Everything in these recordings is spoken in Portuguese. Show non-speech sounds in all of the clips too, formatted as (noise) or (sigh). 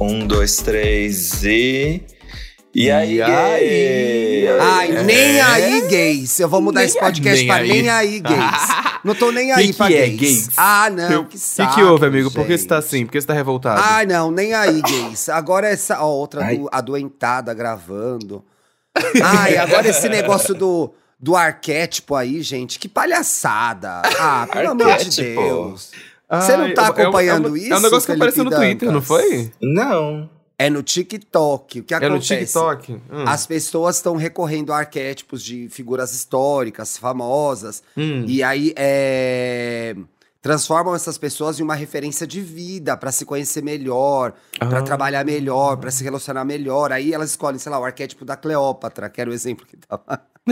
Um, dois, três e. E aí? E aí? Ai, É. nem aí, gays. Eu vou mudar Nem esse podcast nem pra aí. nem aí, gays. (laughs) Não tô nem aí Que pra que é, gays. gays? Ah, não, Eu- que O que, que houve, amigo? Por que você tá gente. assim? Por que você tá revoltado? Ai, não, nem aí, (laughs) gays. Agora essa ó, outra do, adoentada gravando. Ai, agora esse negócio do, do arquétipo aí, gente. Que palhaçada. Ah, pelo amor de Arquétipo? Você não tá é é acompanhando é um, isso, É um negócio que apareceu no Felipe Twitter, não Dantas? foi? Não. É no TikTok. O que É no acontece? TikTok. Hum. As pessoas estão recorrendo a arquétipos de figuras históricas, famosas, Hum. e aí é, transformam essas pessoas em uma referência de vida para se conhecer melhor, pra Ah. trabalhar melhor, pra se relacionar melhor. Aí elas escolhem, sei lá, o arquétipo da Cleópatra, que era o exemplo que tava. (laughs)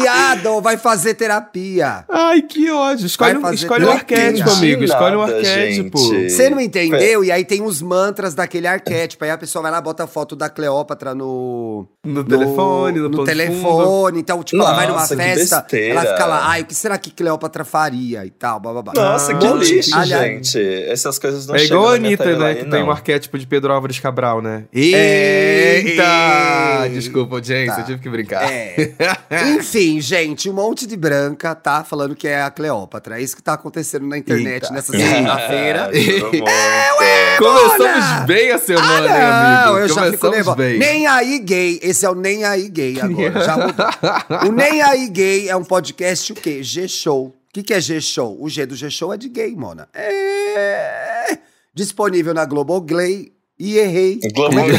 Viado, vai fazer terapia. Ai, que ódio. Escolhe, um, escolhe um arquétipo, amigo. Escolhe um arquétipo. gente. Você não entendeu? E aí tem os mantras daquele arquétipo. Aí a pessoa vai lá, bota a foto da Cleópatra no. No telefone, no, no telefone. Então, tipo, ela vai numa Nossa, que festa, besteira. ela fica lá, ai, o que será que Cleópatra faria e tal, blá, blá, blá. Nossa, que Ah, lixo, aliás- gente. Essas coisas não É igual a Anitta, né? Que tem não. um arquétipo de Pedro Álvares Cabral, né? É, Eita! eita. Desculpa, audiência, Tá. Eu tive que brincar. É. (laughs) Enfim, gente, um monte de branca tá falando que é a Cleópatra. É isso que tá acontecendo na internet Eita. nessa segunda-feira. (laughs) é, Começamos bem a semana, hein, Ah, amigo? não, eu já fico Começamos nervoso. bem. Nem aí gay, esse é o Nem aí gay agora, já mudou. O Nem aí gay é um podcast o quê? G-Show. O que, que é G-Show? O G do G-Show é de gay, mona. É... Disponível na Globoplay e errei.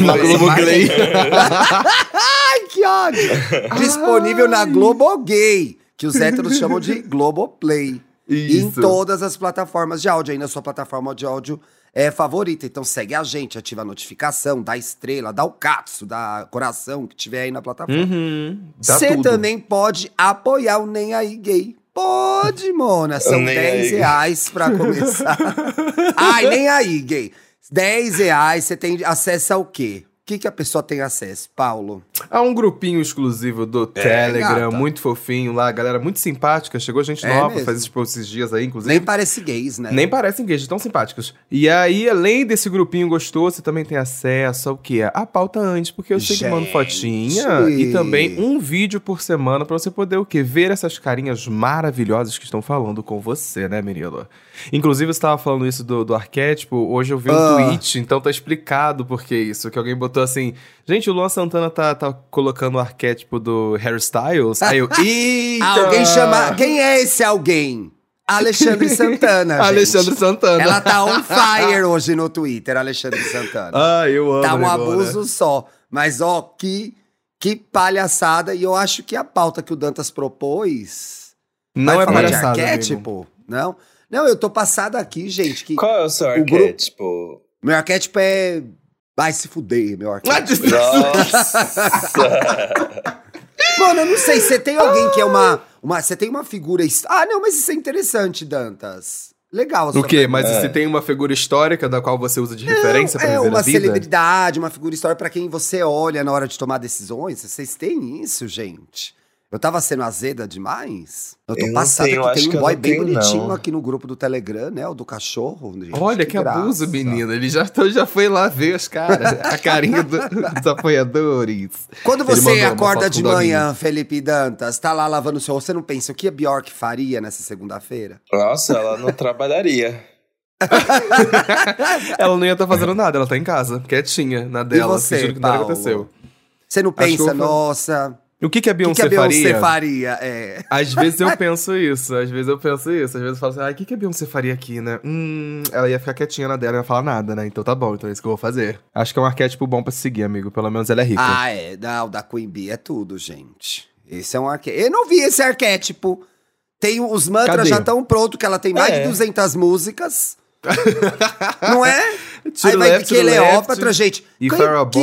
Na Globoplay. (laughs) Ai, que ódio! (laughs) Disponível na Globogay, que os héteros chamam de (laughs) Globoplay. E em Isso. todas as plataformas de áudio, aí na sua plataforma de áudio é favorita. Então segue a gente, ativa a notificação, dá estrela, dá o catso, dá coração que tiver aí na plataforma. Uhum. Você tudo. também pode apoiar o Nem Aí Gay. Pode, Mona. São Nem 10 aí. reais pra começar. (laughs) Ai, nem aí, gay. 10 reais, você tem acesso ao quê? O que, que a pessoa tem acesso, Paulo? Há um grupinho exclusivo do Telegram, gata. muito fofinho lá, galera muito simpática. Chegou gente É nova, mesmo? faz esses posts esses dias aí, inclusive. Nem parece gays, né? Nem parecem gays, tão simpáticos. E aí, além desse grupinho gostoso, você também tem acesso ao quê? A pauta antes, porque eu sempre mando Gente. fotinha e também um vídeo por semana pra você poder o quê? Ver essas carinhas maravilhosas que estão falando com você, né, Mirilo? Inclusive, você estava falando isso do, do arquétipo, hoje eu vi um Ah. tweet, então tá explicado por que isso, que alguém botou assim, gente, o Luan Santana tá, tá colocando o arquétipo do Harry Styles, aí eu, (laughs) eita! Alguém chama. Quem é esse alguém? Alexandre (laughs) Santana. gente. Alexandre Santana. Ela tá on fire hoje no Twitter, Alexandre Santana. Ah, eu amo tá um agora. abuso só. Mas, ó, que, que palhaçada. E eu acho que a pauta que o Dantas propôs. Não é palhaçada, de amigo. arquétipo? Não? Não, eu tô passada aqui, gente. Que Qual é o seu O grupo- arquétipo? meu arquétipo é. Vai se fuder, meu Ah, arquétipo. Nossa! (laughs) Mano, eu não sei, você tem alguém que é uma. uma você tem uma figura. Ah, não, mas isso é interessante, Dantas. Legal. O quê? Mas É. se tem uma figura histórica da qual você usa de referência pra é viver uma a vida? celebridade, uma figura histórica pra quem você olha na hora de tomar decisões. Vocês têm isso, gente? Eu tava sendo azeda demais? Eu tô Eu passada tenho, que tem que um boy bem tenho, bonitinho não. aqui no grupo do Telegram, né? O do cachorro. gente, Olha que, abuso, graça. menina. Ele já, já foi lá ver os caras, (laughs) a carinha do- dos apoiadores. Quando você acorda de manhã, Felipe Dantas, tá lá lavando o seu você não pensa o que a Bjork faria nessa segunda-feira? Nossa, ela não (laughs) trabalharia. (laughs) Ela não ia estar fazendo nada, ela tá em casa, quietinha, na dela, você, fingindo que nada Paulo? aconteceu. Você não que pensa, nossa, O que, que a o que, Beyoncé, que a Beyoncé faria? faria? É. Às vezes eu (laughs) penso isso, às vezes eu penso isso. Às vezes eu falo assim, ah, o que, que a Beyoncé faria aqui, né? Hum, ela ia ficar quietinha na dela, não ia falar nada, né? Então tá bom, então é isso que eu vou fazer. Acho que é um arquétipo bom pra se seguir, amigo. Pelo menos ela é rica. Ah, é. Não, da Queen Bee é tudo, gente. Esse é um arquétipo. Eu não vi esse arquétipo. Tem os mantras Cadê? já estão prontos, que ela tem mais É. de 200 músicas. Não é? To Aí vai left, Cleópatra, left. gente. E quem-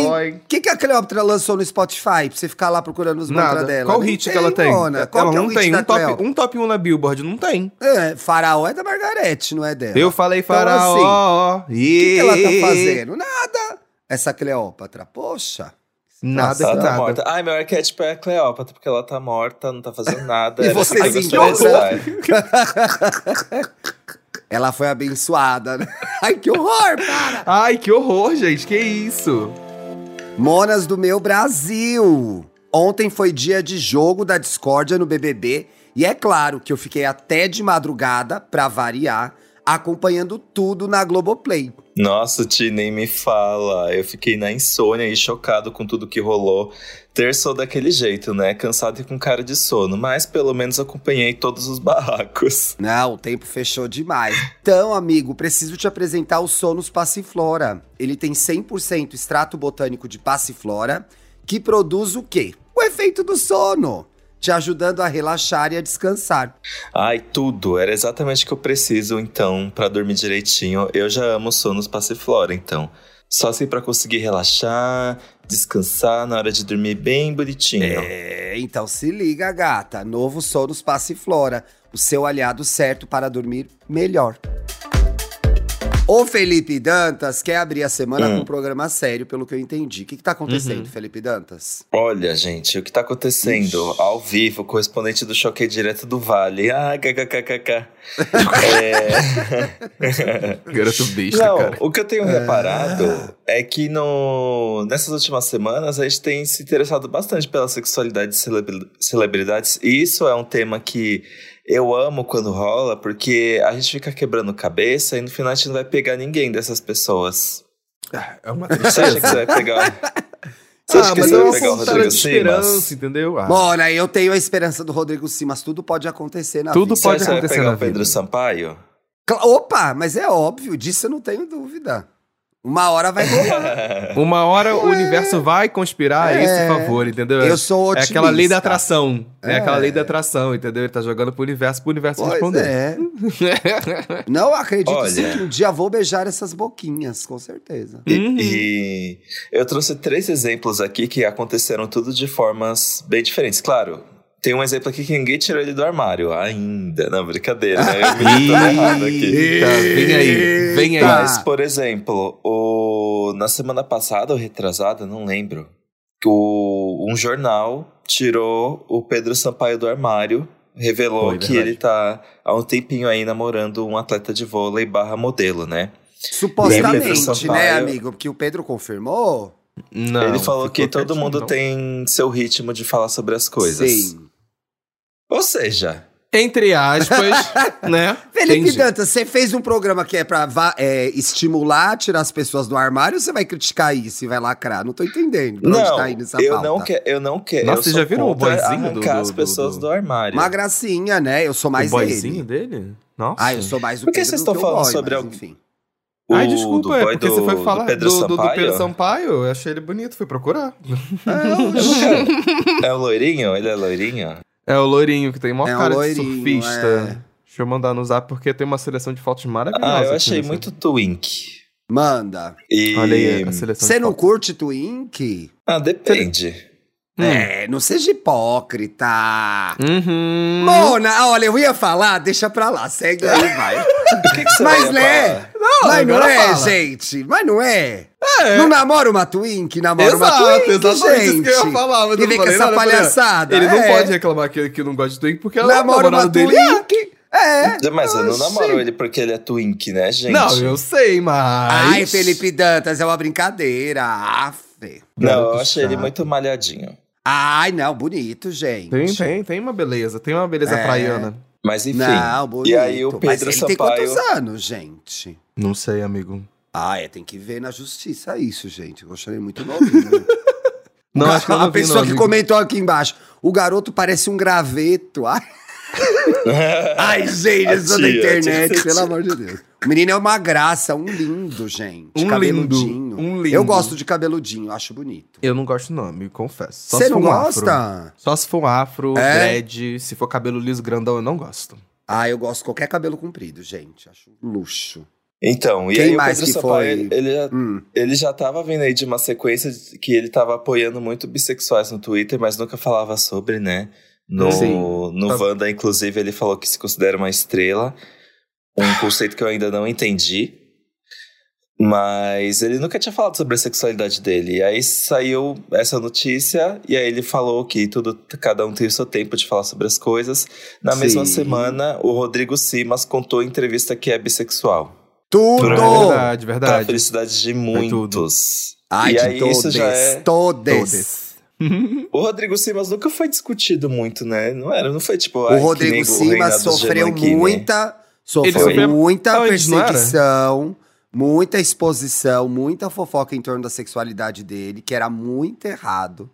Boy. O que, que a Cleópatra lançou no Spotify pra você ficar lá procurando os mantras dela? Qual hit que ela tem? Mona. Qual ela que é o não hit tem da um top, um top 1 na Billboard, não tem. É, Faraó é da Margarete, não é dela. Eu falei Então, faraó. O que, que ela tá fazendo? Nada. Essa Cleópatra, poxa. Nada ela que tá morta. Ai, meu arquétipo é a Cleópatra, porque ela tá morta, não tá fazendo (laughs) nada. E era você (laughs) Ela foi abençoada. né? (laughs) Ai, que horror, para! Ai, que horror, gente. Que isso? Monas do meu Brasil! Ontem foi dia de jogo da discórdia no BBB e é claro que eu fiquei até de madrugada, pra variar, acompanhando tudo na Globoplay. Nossa, Ti, nem me fala. Eu fiquei na insônia e chocado com tudo que rolou. Terçou daquele jeito, né? Cansado e com cara de sono, mas pelo menos acompanhei todos os barracos. Não, o tempo fechou demais. Então, amigo, preciso te apresentar o Sonos Passiflora. Ele tem 100% extrato botânico de passiflora, que produz o quê? O efeito do sono, te ajudando a relaxar e a descansar. Ai, tudo. Era exatamente o que eu preciso, então, pra dormir direitinho. Eu já amo sonos passiflora, então. Só assim pra conseguir relaxar, descansar na hora de dormir bem bonitinho. É, então se liga, gata. Novo Sonos Passiflora, o seu aliado certo para dormir melhor. O Felipe Dantas quer abrir a semana Hum. com um programa sério, pelo que eu entendi. O que, que tá acontecendo, Felipe Dantas? Olha, gente, o que tá acontecendo? Ao vivo, correspondente do Choque Direto do Vale. Ah, kkkk. é... (laughs) Garoto besta, Não, cara. o que eu tenho reparado é que no... nessas últimas semanas a gente tem se interessado bastante pela sexualidade de celebri- celebridades. E isso é um tema que eu amo quando rola, porque a gente fica quebrando cabeça e no final a gente não vai pegar ninguém dessas pessoas. É uma Você acha que você vai pegar. Você acha Ah, que mas você vai pegar o Rodrigo Simas? entendeu? Ah, Mona, eu tenho a esperança do Rodrigo Simas. Tudo pode acontecer na Tudo vida. Acha que você vai acontecer pegar na o Pedro vida. Sampaio? Opa, mas é óbvio, disso eu não tenho dúvida. Uma hora vai rolar. (laughs) Uma hora o universo vai conspirar a esse É. favor, entendeu? Eu sou É otimista. aquela lei da atração. É, É. aquela lei da atração, entendeu? Ele tá jogando pro universo, pro universo Pois responder. é. (laughs) Não, eu acredito Olha. sim que um dia vou beijar essas boquinhas, com certeza. E, Uhum. e eu trouxe três exemplos aqui que aconteceram tudo de formas bem diferentes. Claro, tem um exemplo aqui que ninguém tirou ele do armário ainda. Não, brincadeira, né? Eu me tô errado aqui. Eita, vem aí, vem aí. Mas, por exemplo, o... na semana passada ou retrasada, não lembro, que o... um jornal tirou o Pedro Sampaio do armário, revelou Foi, que verdade. ele tá há um tempinho aí namorando um atleta de vôlei barra modelo, né? Supostamente, né, Sampaio. amigo? Porque o Pedro confirmou. Não, ele falou que todo mundo não. tem seu ritmo de falar sobre as coisas. Sim. Ou seja, Entre aspas, (laughs) né? Felipe Entendi. Dantas, você fez um programa que é pra é, estimular, tirar as pessoas do armário ou você vai criticar isso e vai lacrar? Não tô entendendo pra onde não, tá indo essa eu pauta. não, que, eu não quero. Nossa, eu você já viram o contra boyzinho do- arrancar do- as do- pessoas do- do, armário. Uma gracinha, né? Eu sou mais o boyzinho ele. dele? Nossa. Ah, eu sou mais o Por que vocês do estão falando boy, sobre mas algum- enfim. O Ai, desculpa, do é porque do, você foi do falar do, Pedro do, do Sampaio? Pedro Sampaio. Eu achei ele bonito, fui procurar. (laughs) (laughs) É o loirinho? Ele é loirinho? É o loirinho, que tem maior É um cara loirinho, de surfista. é. Deixa eu mandar no zap, porque tem uma seleção de fotos maravilhosas. Ah, eu achei muito twink. Manda. E... Olha aí a seleção Você não fotos. curte Twink? Ah, depende. Hum. É, não seja hipócrita. Uhum. Mona, olha, eu ia falar, deixa pra lá, segue aí, (laughs) vai. Que, que Mas né? falar? Mas não é, fala. gente. Mas não é. Não namora uma Twink, namora uma Exato, Twink, exatamente gente. isso que eu ia falar. Mas E vem não com essa nada, palhaçada. Ele não é. pode reclamar que, que não gosta de Twink, porque ela é Namora uma namorada dele. é. Twink. É. Mas eu não Oxi. namoro ele porque ele é twink, né, gente? Não, eu sei, mas. Ai, Felipe Dantas, é uma brincadeira. Aff. Não, eu achei ele muito malhadinho. Ai, não, bonito, gente. Tem, tem, tem uma beleza. Tem uma beleza É. praiana. Mas enfim. Não, bonito. e aí o Mas Pedro ele tem Sampaio. quantos anos, gente? Não sei, amigo. Ah, é, tem que ver na justiça isso, gente. Eu gostaria muito novinho. (laughs) Não, O acho que eu não a vi, pessoa não, que amigo. comentou aqui embaixo. O garoto parece um graveto. Ai, (laughs) Ai gente, isso da internet, tia. pelo amor de Deus. O menino é uma graça, um lindo, gente. Um cabeludinho. lindo, um lindo. Eu gosto de cabeludinho, acho bonito. Eu não gosto, não, amigo, confesso. Só Você não um afro. gosta? Só se for um afro, É? dread, se for cabelo liso grandão, eu não gosto. Ah, eu gosto de qualquer cabelo comprido, gente. Acho luxo. Então, e Quem aí mais o Pedro que Sampaio, foi? ele já, Hum. ele já tava vindo aí de uma sequência que ele tava apoiando muito bissexuais no Twitter, mas nunca falava sobre, né? No, Sim. no Tá. Wanda, inclusive, ele falou que se considera uma estrela. Um conceito que eu ainda não entendi. Mas ele nunca tinha falado sobre a sexualidade dele. E aí saiu essa notícia, e aí ele falou que tudo, cada um tem o seu tempo de falar sobre as coisas. Na Sim. mesma semana, o Rodrigo Simas contou em entrevista que é bissexual. Tudo! Verdade, Pra verdade. felicidade de muitos. Ai, e de aí todes, isso já é. todes. (laughs) O Rodrigo Simas nunca foi discutido muito, né? Não era, não foi tipo. O Rodrigo Simas sofreu Giannichini. muita, sofreu muita perseguição, muita exposição, muita fofoca em torno da sexualidade dele, que era muito errado.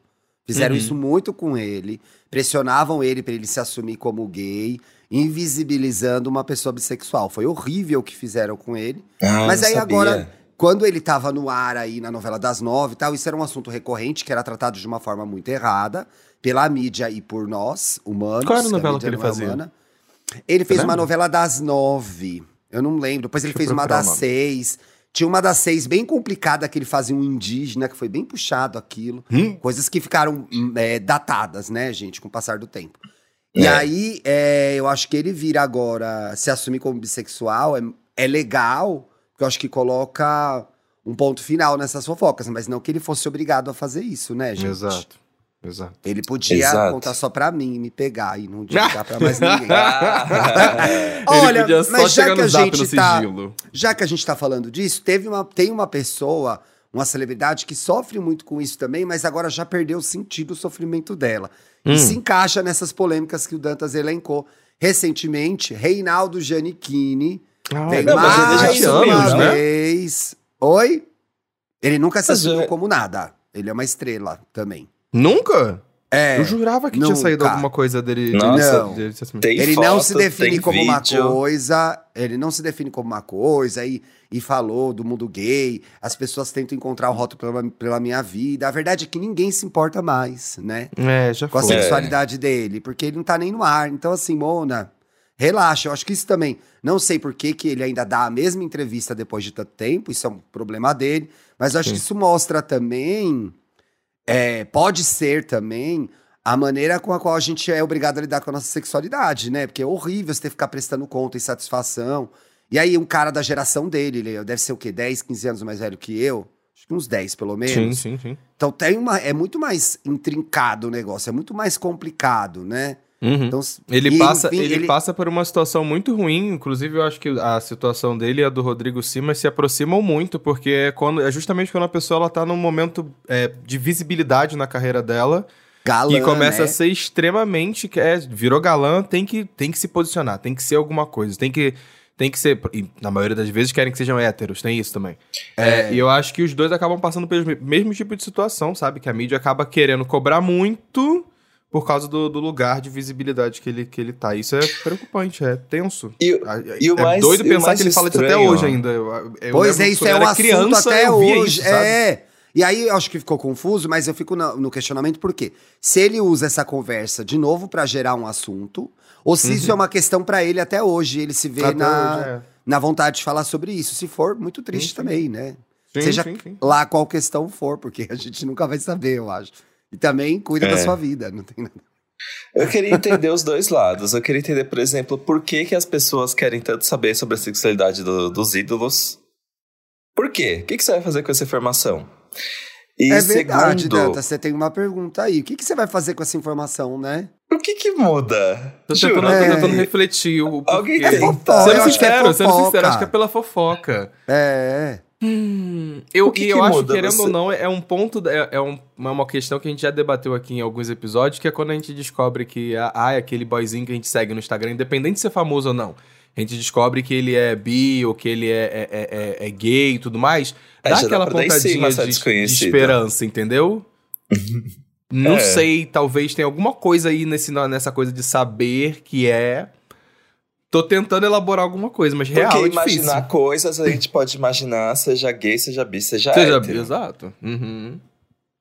Fizeram Uhum. isso muito com ele, pressionavam ele para ele se assumir como gay, invisibilizando uma pessoa bissexual. Foi horrível o que fizeram com ele. Ah, Mas aí sabia. agora, quando ele tava no ar aí na novela das nove e tal, isso era um assunto recorrente que era tratado de uma forma muito errada pela mídia e por nós, humanos. Qual era a que novela mídia que ele é fazia? humana. Ele fez uma novela das nove. Eu não lembro. Depois ele Deixa fez uma das seis. Tinha uma das seis bem complicada que ele fazia um indígena, que foi bem puxado aquilo. Hum? Coisas que ficaram hum, é, datadas, né, gente, com o passar do tempo. E É. aí, é, eu acho que ele vir agora se assumir como bissexual é, é legal, porque eu acho que coloca um ponto final nessas fofocas, mas não que ele fosse obrigado a fazer isso, né, gente? Exato. Exato. Ele podia Exato. contar só pra mim e me pegar e não (laughs) divulgar pra mais ninguém. (laughs) Olha, ele podia só mas já que a gente tá- sigilo. Já que a gente tá falando disso, teve uma, tem uma pessoa, uma celebridade que sofre muito com isso também, mas agora já perdeu o sentido do sofrimento dela. Hum. E se encaixa nessas polêmicas que o Dantas elencou. Recentemente, Reinaldo Giannichini Ah, já mais uma né? vez. Oi? Ele nunca se assumiu já- como nada. Ele é uma estrela também. Nunca? É. Eu jurava que tinha nunca. saído alguma coisa dele. de- Nossa. de- dele. Tem Ele foto, não se define como uma vídeo. coisa, ele não se define como uma coisa e, e falou do mundo gay. As pessoas tentam encontrar o rótulo pela, pela minha vida. A verdade é que ninguém se importa mais, né? É, já Com a foi. É. sexualidade dele, porque ele não tá nem no ar. Então, assim, Mona, relaxa. Eu acho que isso também. Não sei por que, que ele ainda dá a mesma entrevista depois de tanto tempo, isso é um problema dele. Mas eu acho que isso mostra também. É, pode ser também a maneira com a qual a gente é obrigado a lidar com a nossa sexualidade, né? Porque é horrível você ter que ficar prestando conta e satisfação. E aí, um cara da geração dele, ele deve ser o quê? 10, 15 anos mais velho que eu? Acho que uns 10, pelo Sim, menos. sim, sim. Então tem uma, é muito mais intrincado o negócio, é muito mais complicado, né? Uhum. Então, Ele, e, passa, enfim, ele, passa por uma situação muito ruim. Inclusive, eu acho que a situação dele e a do Rodrigo Simas se aproximam muito, porque é, quando, é justamente quando a pessoa ela tá num momento é, de visibilidade na carreira dela galã, e começa né? a ser extremamente. É, virou galã, tem que, tem que se posicionar, tem que ser alguma coisa, tem que. Tem que ser. E na maioria das vezes querem que sejam héteros, tem isso também. É, e eu acho que os dois acabam passando pelo me- mesmo tipo de situação, sabe? Que a mídia acaba querendo cobrar muito por causa do, do lugar de visibilidade que ele, que ele tá. Isso é preocupante, é tenso. E, e o é mais- doido pensar mais que ele fala disso até estranho, hoje ó. ainda. Eu- eu Pois é, isso é um assunto criança, até hoje. isso, é. E aí eu acho que ficou confuso, mas eu fico na- no questionamento por quê? Se ele usa essa conversa de novo pra gerar um assunto, ou se isso é uma questão pra ele até hoje, ele se vê Uhum. Até na, hoje, é. na vontade de falar sobre isso. Se for, muito triste Sim, sim. também, né? Sim, Seja sim, sim. lá qual questão for, porque a gente nunca vai saber, eu acho. E também cuida da É. sua vida, não tem nada. Eu queria entender os dois lados. Eu queria entender, por exemplo, por que, que as pessoas querem tanto saber sobre a sexualidade do- dos ídolos. Por quê? O que, que você vai fazer com essa informação? E é verdade, segundo, Danta, você tem uma pergunta aí. O que, que você vai fazer com essa informação, né? o que que muda? Tô tentando, tô É. tentando refletir o porquê. Alguém É tem- Sendo eu acho que é sincero, sendo fofoca. sincero, acho que é pela fofoca. É. Hum, eu, que e que eu acho, querendo Você- ou não, é um ponto, é, é um- uma, uma questão que a gente já debateu aqui em alguns episódios, que é quando a gente descobre que ah, é aquele boyzinho que a gente segue no Instagram, independente de ser famoso ou não, a gente descobre que ele é bi ou que ele é, é, é- é- é gay e tudo mais, É, dá dá aquela cima pontadinha essa de, de esperança, entendeu? (laughs) Não É. sei, talvez tenha alguma coisa aí nesse, nessa coisa de saber que é. Tô tentando elaborar alguma coisa, mas real Porque é difícil. imaginar coisas, a (laughs) gente pode imaginar, seja gay, seja bi, seja, Seja hétero. exato. Uhum.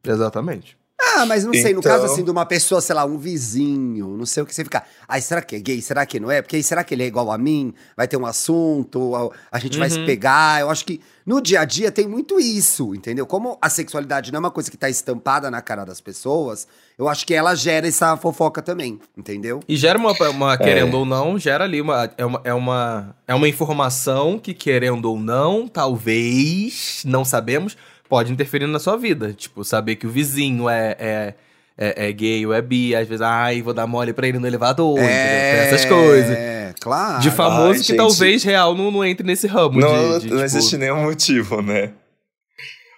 Exatamente. Ah, mas não sei, no caso Então- assim de uma pessoa, sei lá, um vizinho, não sei o que você fica. Ai, será que é gay? Será que não é? Porque aí será que ele é igual a mim? Vai ter um assunto, a, a gente vai se Uhum. pegar. Eu acho que no dia a dia tem muito isso, entendeu? Como a sexualidade não é uma coisa que tá estampada na cara das pessoas, eu acho que ela gera essa fofoca também, entendeu? E gera uma, uma querendo ou não, gera ali uma é, uma. é uma. é uma informação que, querendo ou não, talvez, não sabemos, pode interferir na sua vida. Tipo, saber que o vizinho é. é é, é gay ou é bi, às vezes, ai, vou dar mole pra ele no elevador? Tem essas coisas. É, claro. De famoso Ai, que gente. talvez real não, não entre nesse ramo Não, de, de, não tipo, existe nenhum motivo, né?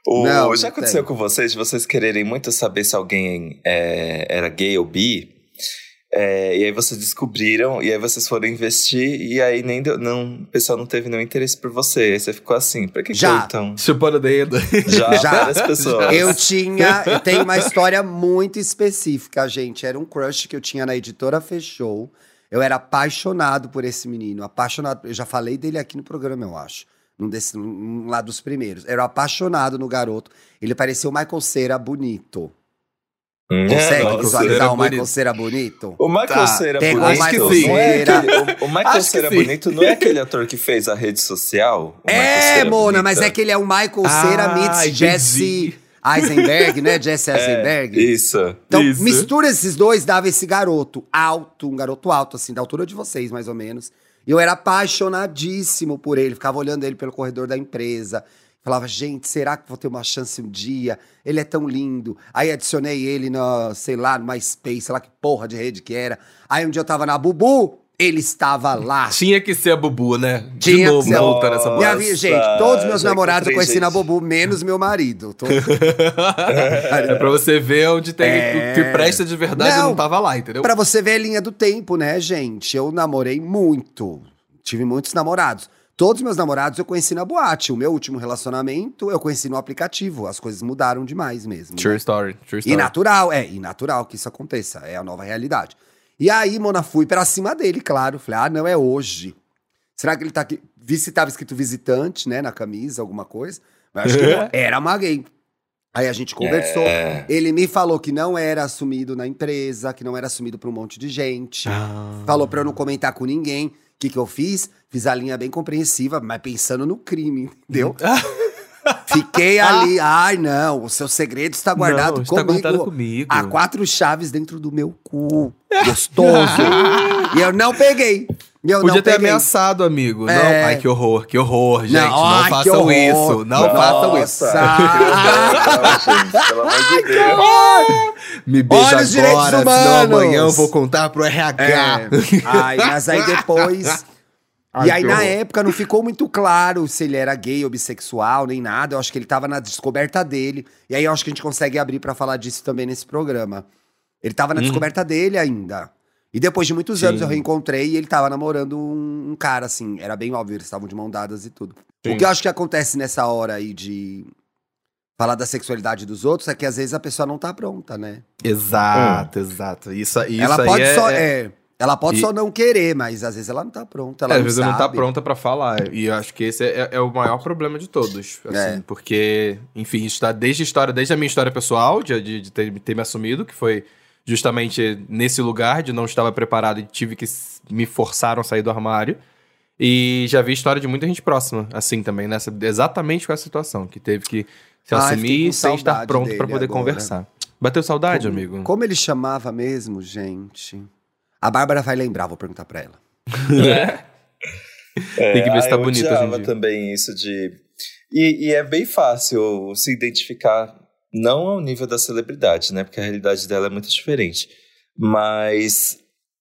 O, Não, já aconteceu tem. com vocês, de vocês quererem muito saber se alguém é, era gay ou bi? É, e aí vocês descobriram, e aí vocês foram investir, e aí nem deu, não, o pessoal não teve nenhum interesse por você. Aí você ficou assim, pra que que Já. eu, então? Chupando o dedo. Já, Já. (laughs) várias pessoas. Eu tinha, eu tenho uma história muito específica, gente. Era um crush que eu tinha na editora Fechou. Eu era apaixonado por esse menino, apaixonado. Eu já falei dele aqui no programa, eu acho. Num, desse, num lá dos primeiros. Eu era apaixonado no garoto. Ele parecia o Michael Cera bonito. Hum, Consegue nossa. visualizar Cera o Michael bonito. Cera bonito? O Michael Tá, Cera tem o bonito. Michael não é Cera. aquele- o, o Michael Cera bonito não é aquele ator que fez a rede social? O É, Cera Mona, Bonita? mas é que ele é o Michael Cera Ah, meets entendi. Jesse Eisenberg, né? Jesse (laughs) Eisenberg. Isso. Então, Isso. mistura esses dois, dava esse garoto alto, um garoto alto, assim, da altura de vocês, mais ou menos. E eu era apaixonadíssimo por ele, ficava olhando ele pelo corredor da empresa. Falava, gente, será que vou ter uma chance um dia? Ele é tão lindo. Aí adicionei ele no, sei lá, no MySpace, sei lá que porra de rede que era. Aí um dia eu tava na Bubu, ele estava lá. Tinha que ser a Bubu, né? De Tinha que novo, ser a- voltando essa Nossa. Minha vida, gente, todos meus já namorados eu conheci na gente. Bubu, menos meu marido. Tô- (laughs) É pra você ver onde tem É. que presta de verdade e Não. não tava lá, entendeu? Pra você ver a linha do tempo, né, gente? Eu namorei muito. Tive muitos namorados. Todos os meus namorados eu conheci na boate. O meu último relacionamento eu conheci no aplicativo. As coisas mudaram demais mesmo. né? True story, true E story. natural, é, e natural que isso aconteça. É a nova realidade. E aí, Mona, fui pra cima dele, claro. Falei, ah, não é hoje. Será que ele tá aqui? Vi se tava escrito visitante, né, na camisa, alguma coisa. Mas acho que não. (laughs) era uma gay. Aí a gente conversou. É. Ele me falou que não era assumido na empresa, que não era assumido pra um monte de gente. Ah. Falou pra eu não comentar com ninguém. O que, que eu fiz? Fiz a linha bem compreensiva, mas pensando no crime, entendeu? (laughs) Fiquei ali, ai não, o seu segredo está guardado Não, está comigo. guardado comigo. Há quatro chaves dentro do meu cu. Gostoso. (laughs) e eu não peguei. Eu Podia não ter peguei. ameaçado, amigo. Não, É. ai, que horror, que horror, gente. Não, ai, que façam isso. Não façam isso. (laughs) Não, pelo amor de Deus. Me beija Olha os direitos agora, humanos. amanhã eu vou contar pro RH. É. Ai, mas aí depois. (laughs) Ai, e aí, na época, não ficou muito claro se ele era gay ou bissexual, nem nada. Eu acho que ele tava na descoberta dele. E aí, eu acho que a gente consegue abrir pra falar disso também nesse programa. Ele tava na descoberta dele ainda. E depois de muitos Sim. anos eu reencontrei e ele tava namorando um, um cara, assim. Era bem óbvio, eles estavam de mão dadas e tudo. Sim. O que eu acho que acontece nessa hora aí de falar da sexualidade dos outros é que às vezes a pessoa não tá pronta, né? Exato, exato. Isso, isso ela pode é, só. é- é, ela pode E- só não querer, mas às vezes ela não tá pronta. Ela É, às vezes não tá sabe. pronta pra falar. E eu acho que esse é, é o maior problema de todos. Assim, É. Porque, enfim, está desde a história, desde a minha história pessoal, de, de, de ter, ter me assumido, que foi justamente nesse lugar de não estava preparado e tive que me forçaram a sair do armário. E já vi história de muita gente próxima, assim também, nessa, exatamente com essa situação, que teve que se fiquei assumir sem estar pronto dele poder agora. conversar. Bateu saudade, amigo? Como ele chamava mesmo, gente? A Bárbara vai lembrar, vou perguntar pra ela. (laughs) Tem que ver se ah, tá eu bonito dia. também isso de... E, e é bem fácil se identificar, não ao nível da celebridade, né? Porque a realidade dela é muito diferente. Mas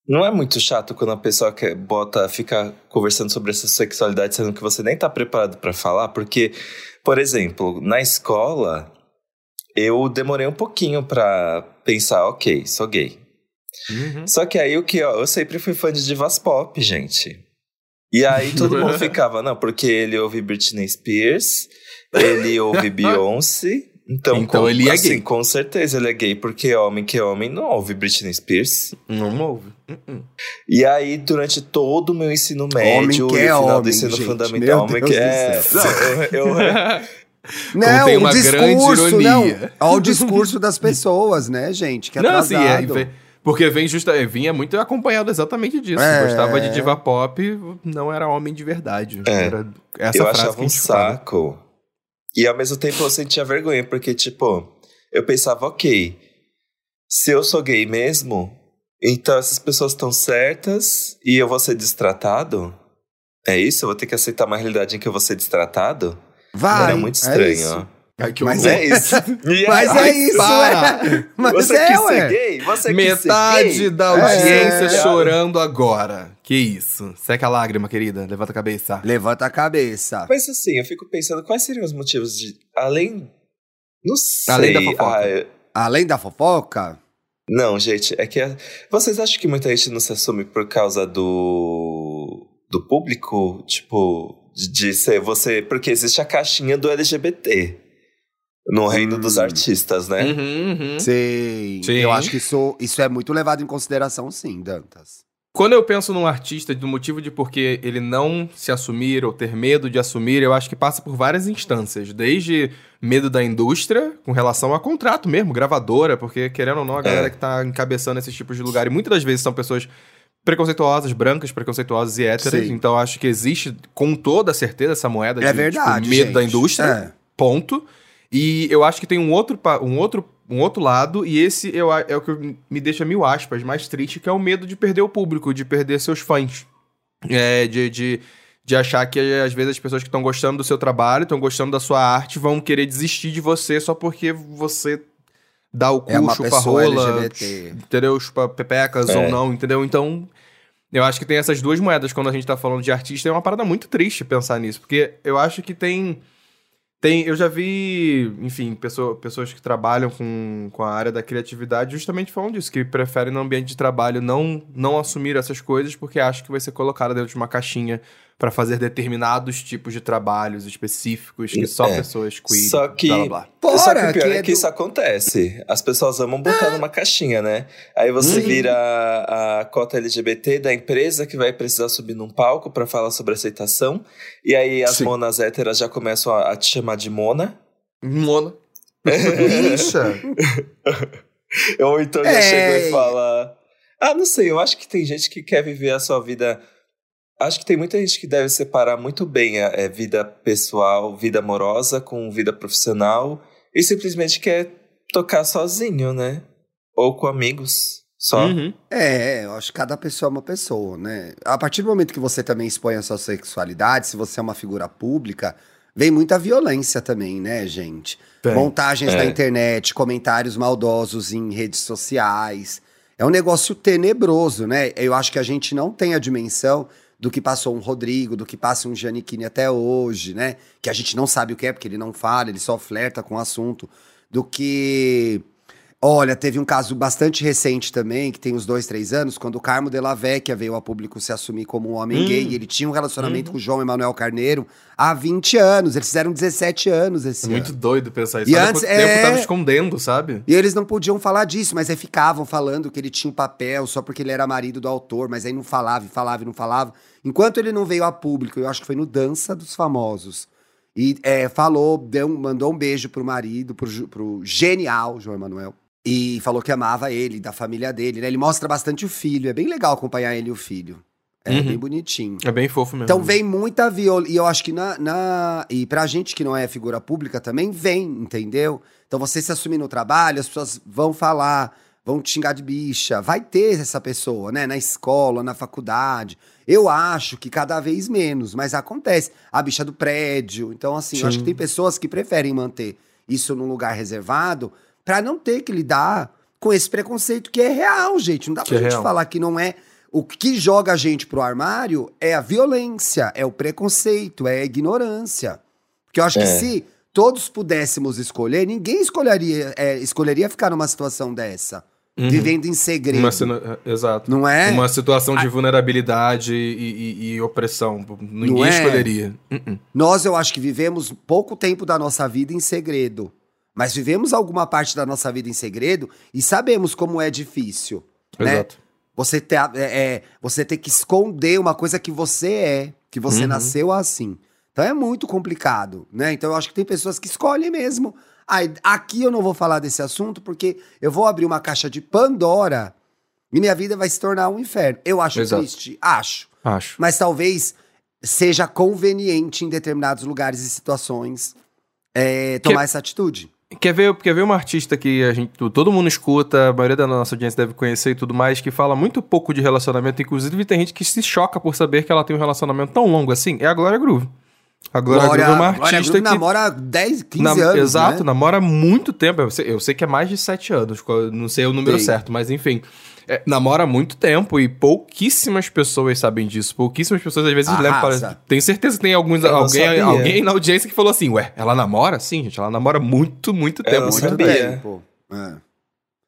não é muito chato quando a pessoa quer, bota, fica conversando sobre essa sexualidade, sendo que você nem tá preparado pra falar? Porque, por exemplo, na escola, eu demorei um pouquinho pra pensar, ok, sou gay. Uhum. Só que aí o que, ó, eu sempre fui fã de divas pop, gente. E aí todo mundo (laughs) ficava, não, porque ele ouve Britney Spears, ele ouve (laughs) Beyoncé. Então, Então com, ele é assim, gay. com certeza ele é gay, porque homem que é homem não ouve Britney Spears. Não ouve. Uh-uh. E aí, durante todo o meu ensino médio, que e é o final do homem, ensino gente, fundamental, meu homem Deus que do é. (laughs) eu, eu, (laughs) Não, tem o uma grande discurso, ironia. não. Olha o discurso das pessoas, né, gente? Que é Não, assim, é, porque vem justa, vinha muito acompanhado exatamente disso. É. Gostava de diva pop, não era homem de verdade. É. Era essa eu frase achava que um gente fala. E ao mesmo tempo eu sentia vergonha, porque, tipo, eu pensava, ok, se eu sou gay mesmo, então essas pessoas estão certas e eu vou ser destratado? É isso? Eu vou ter que aceitar uma realidade em que eu vou ser destratado? Vai. Era muito é estranho, isso. ó. Ai, que Mas horror. É isso. E (laughs) Mas é isso, para! é. Mas Você é, quis ué. ser gay? Você quis ser Metade gay? da audiência É. chorando agora. Que isso? Seca a lágrima, querida. Levanta a cabeça. Levanta a cabeça. Mas assim, eu fico pensando quais seriam os motivos de. Além. Não sei. Além da fofoca. Ah, eu- Além da fofoca, Não, gente, é que. a- Vocês acham que muita gente não se assume por causa do. do público? Tipo, de, de ser você. Porque existe a caixinha do LGBT no reino dos Hum. artistas, né? Uhum, uhum. sim. Sim. Eu acho que isso, isso é muito levado em consideração, sim, Dantas. Quando eu penso num artista, do motivo de porque ele não se assumir ou ter medo de assumir, eu acho que passa por várias instâncias. Desde medo da indústria, com relação a contrato mesmo, gravadora, porque querendo ou não, a galera É. que tá encabeçando esses tipos de lugar, e muitas das vezes são pessoas preconceituosas, brancas, preconceituosas e héteras. Sim. Então eu acho que existe com toda certeza essa moeda É de verdade. tipo, medo gente. da indústria. É. Ponto. E eu acho que tem um outro, um outro, um outro lado, e esse eu, é o que me deixa mil aspas mais triste, que é o medo de perder o público, de perder seus fãs. É, de, de, de achar que às vezes as pessoas que estão gostando do seu trabalho, estão gostando da sua arte, vão querer desistir de você só porque você dá o cu, É uma chupa pessoa rola, LGBT. entendeu? Chupa pepecas É. ou não, entendeu? Então, eu acho que tem essas duas moedas quando a gente tá falando de artista. É uma parada muito triste pensar nisso, porque eu acho que tem. Tem, eu já vi, enfim, pessoa- pessoas que trabalham com, com a área da criatividade justamente falando disso, que preferem no ambiente de trabalho não, não assumir essas coisas porque acham que vai ser colocado dentro de uma caixinha pra fazer determinados tipos de trabalhos específicos que só É. pessoas queer, Só que- blá blá Só que o pior que é é que do- isso acontece. As pessoas amam botar numa caixinha, né? Aí você Uhum. vira a, a cota LGBT da empresa que vai precisar subir num palco pra falar sobre aceitação. E aí as Sim. monas héteras já começam a, a te chamar de mona. Mona. Bicha. (laughs) Ou então já É. chega e fala. Ah, não sei, eu acho que tem gente que quer viver a sua vida. Acho que tem muita gente que deve separar muito bem a é, vida pessoal, vida amorosa com vida profissional e simplesmente quer tocar sozinho, né? Ou com amigos. Só. Uhum. É, eu acho que cada pessoa é uma pessoa, né? A partir do momento que você também expõe a sua sexualidade, se você é uma figura pública, vem muita violência também, né, gente? Tem. Montagens É. na internet, comentários maldosos em redes sociais. É um negócio tenebroso, né? Eu acho que a gente não tem a dimensão do que passou um Rodrigo, do que passa um Giannichini até hoje, né? Que a gente não sabe o que é, porque ele não fala, ele só flerta com o assunto. Do que. Olha, teve um caso bastante recente também, que tem uns dois, três anos, quando o Carmo Della Vecchia veio a público se assumir como um homem Hum. gay. Ele tinha um relacionamento com o João Emanuel Carneiro há 20 anos. Eles fizeram 17 anos esse É muito ano. doido pensar isso. E Olha antes, quanto tempo é- tava escondendo, sabe? E eles não podiam falar disso, mas aí ficavam falando que ele tinha um papel só porque ele era marido do autor, mas aí não falava e falava e não falava. Enquanto ele não veio a público, eu acho que foi no Dança dos Famosos. E é, falou, deu, mandou um beijo pro marido, pro, pro genial João Emanuel. E falou que amava ele, da família dele. né? Ele mostra bastante o filho. É bem legal acompanhar ele e o filho. É Uhum. bem bonitinho. É bem fofo mesmo. Então vem muita violência. E eu acho que na, na. E pra gente que não é figura pública também, vem, entendeu? Então você se assumir no trabalho, as pessoas vão falar, vão te xingar de bicha. Vai ter essa pessoa, né? Na escola, na faculdade. Eu acho que cada vez menos, mas acontece. A bicha do prédio. Então, assim, eu acho Sim. que tem pessoas que preferem manter isso num lugar reservado pra não ter que lidar com esse preconceito que é real, gente. Não dá Que pra é gente real. falar que não é. O que joga a gente pro armário é a violência, é o preconceito, é a ignorância. Porque eu acho que É. se todos pudéssemos escolher, ninguém escolheria, é, escolheria ficar numa situação dessa, Uhum. vivendo em segredo. Uma cena- Exato. Não é? Uma situação de vulnerabilidade e, e- e opressão. Ninguém é? escolheria. Uh-uh. Nós, eu acho que vivemos pouco tempo da nossa vida em segredo. Mas vivemos alguma parte da nossa vida em segredo e sabemos como é difícil. Né? Exato. Você, ter, é, é, você ter que esconder uma coisa que você é, que você Uhum. nasceu assim. Então é muito complicado, né? Então eu acho que tem pessoas que escolhem mesmo. Aí, aqui eu não vou falar desse assunto porque eu vou abrir uma caixa de Pandora e minha vida vai se tornar um inferno. Eu acho Exato. triste, acho. Acho. Mas talvez seja conveniente em determinados lugares e situações é, tomar essa atitude. Quer ver, quer ver uma artista que a gente, todo mundo escuta, a maioria da nossa audiência deve conhecer e tudo mais, que fala muito pouco de relacionamento, inclusive tem gente que se choca por saber que ela tem um relacionamento tão longo assim, é a Glória Groove. A Glória, Groove é uma Glória artista Groove que... namora 10, 15 Na- anos, Exato, né? namora muito tempo. Eu sei, eu sei que é mais de sete anos, co- não sei o número Sei. certo, mas enfim. É, namora há muito tempo e pouquíssimas pessoas sabem disso. Pouquíssimas pessoas às vezes Arrasa. lembram. para- Tenho certeza que tem alguns, Eu alguém, alguém na audiência que falou assim: Ué, ela namora? Sim, gente, ela namora muito, muito Eu tempo. não muito sabia. tempo. É.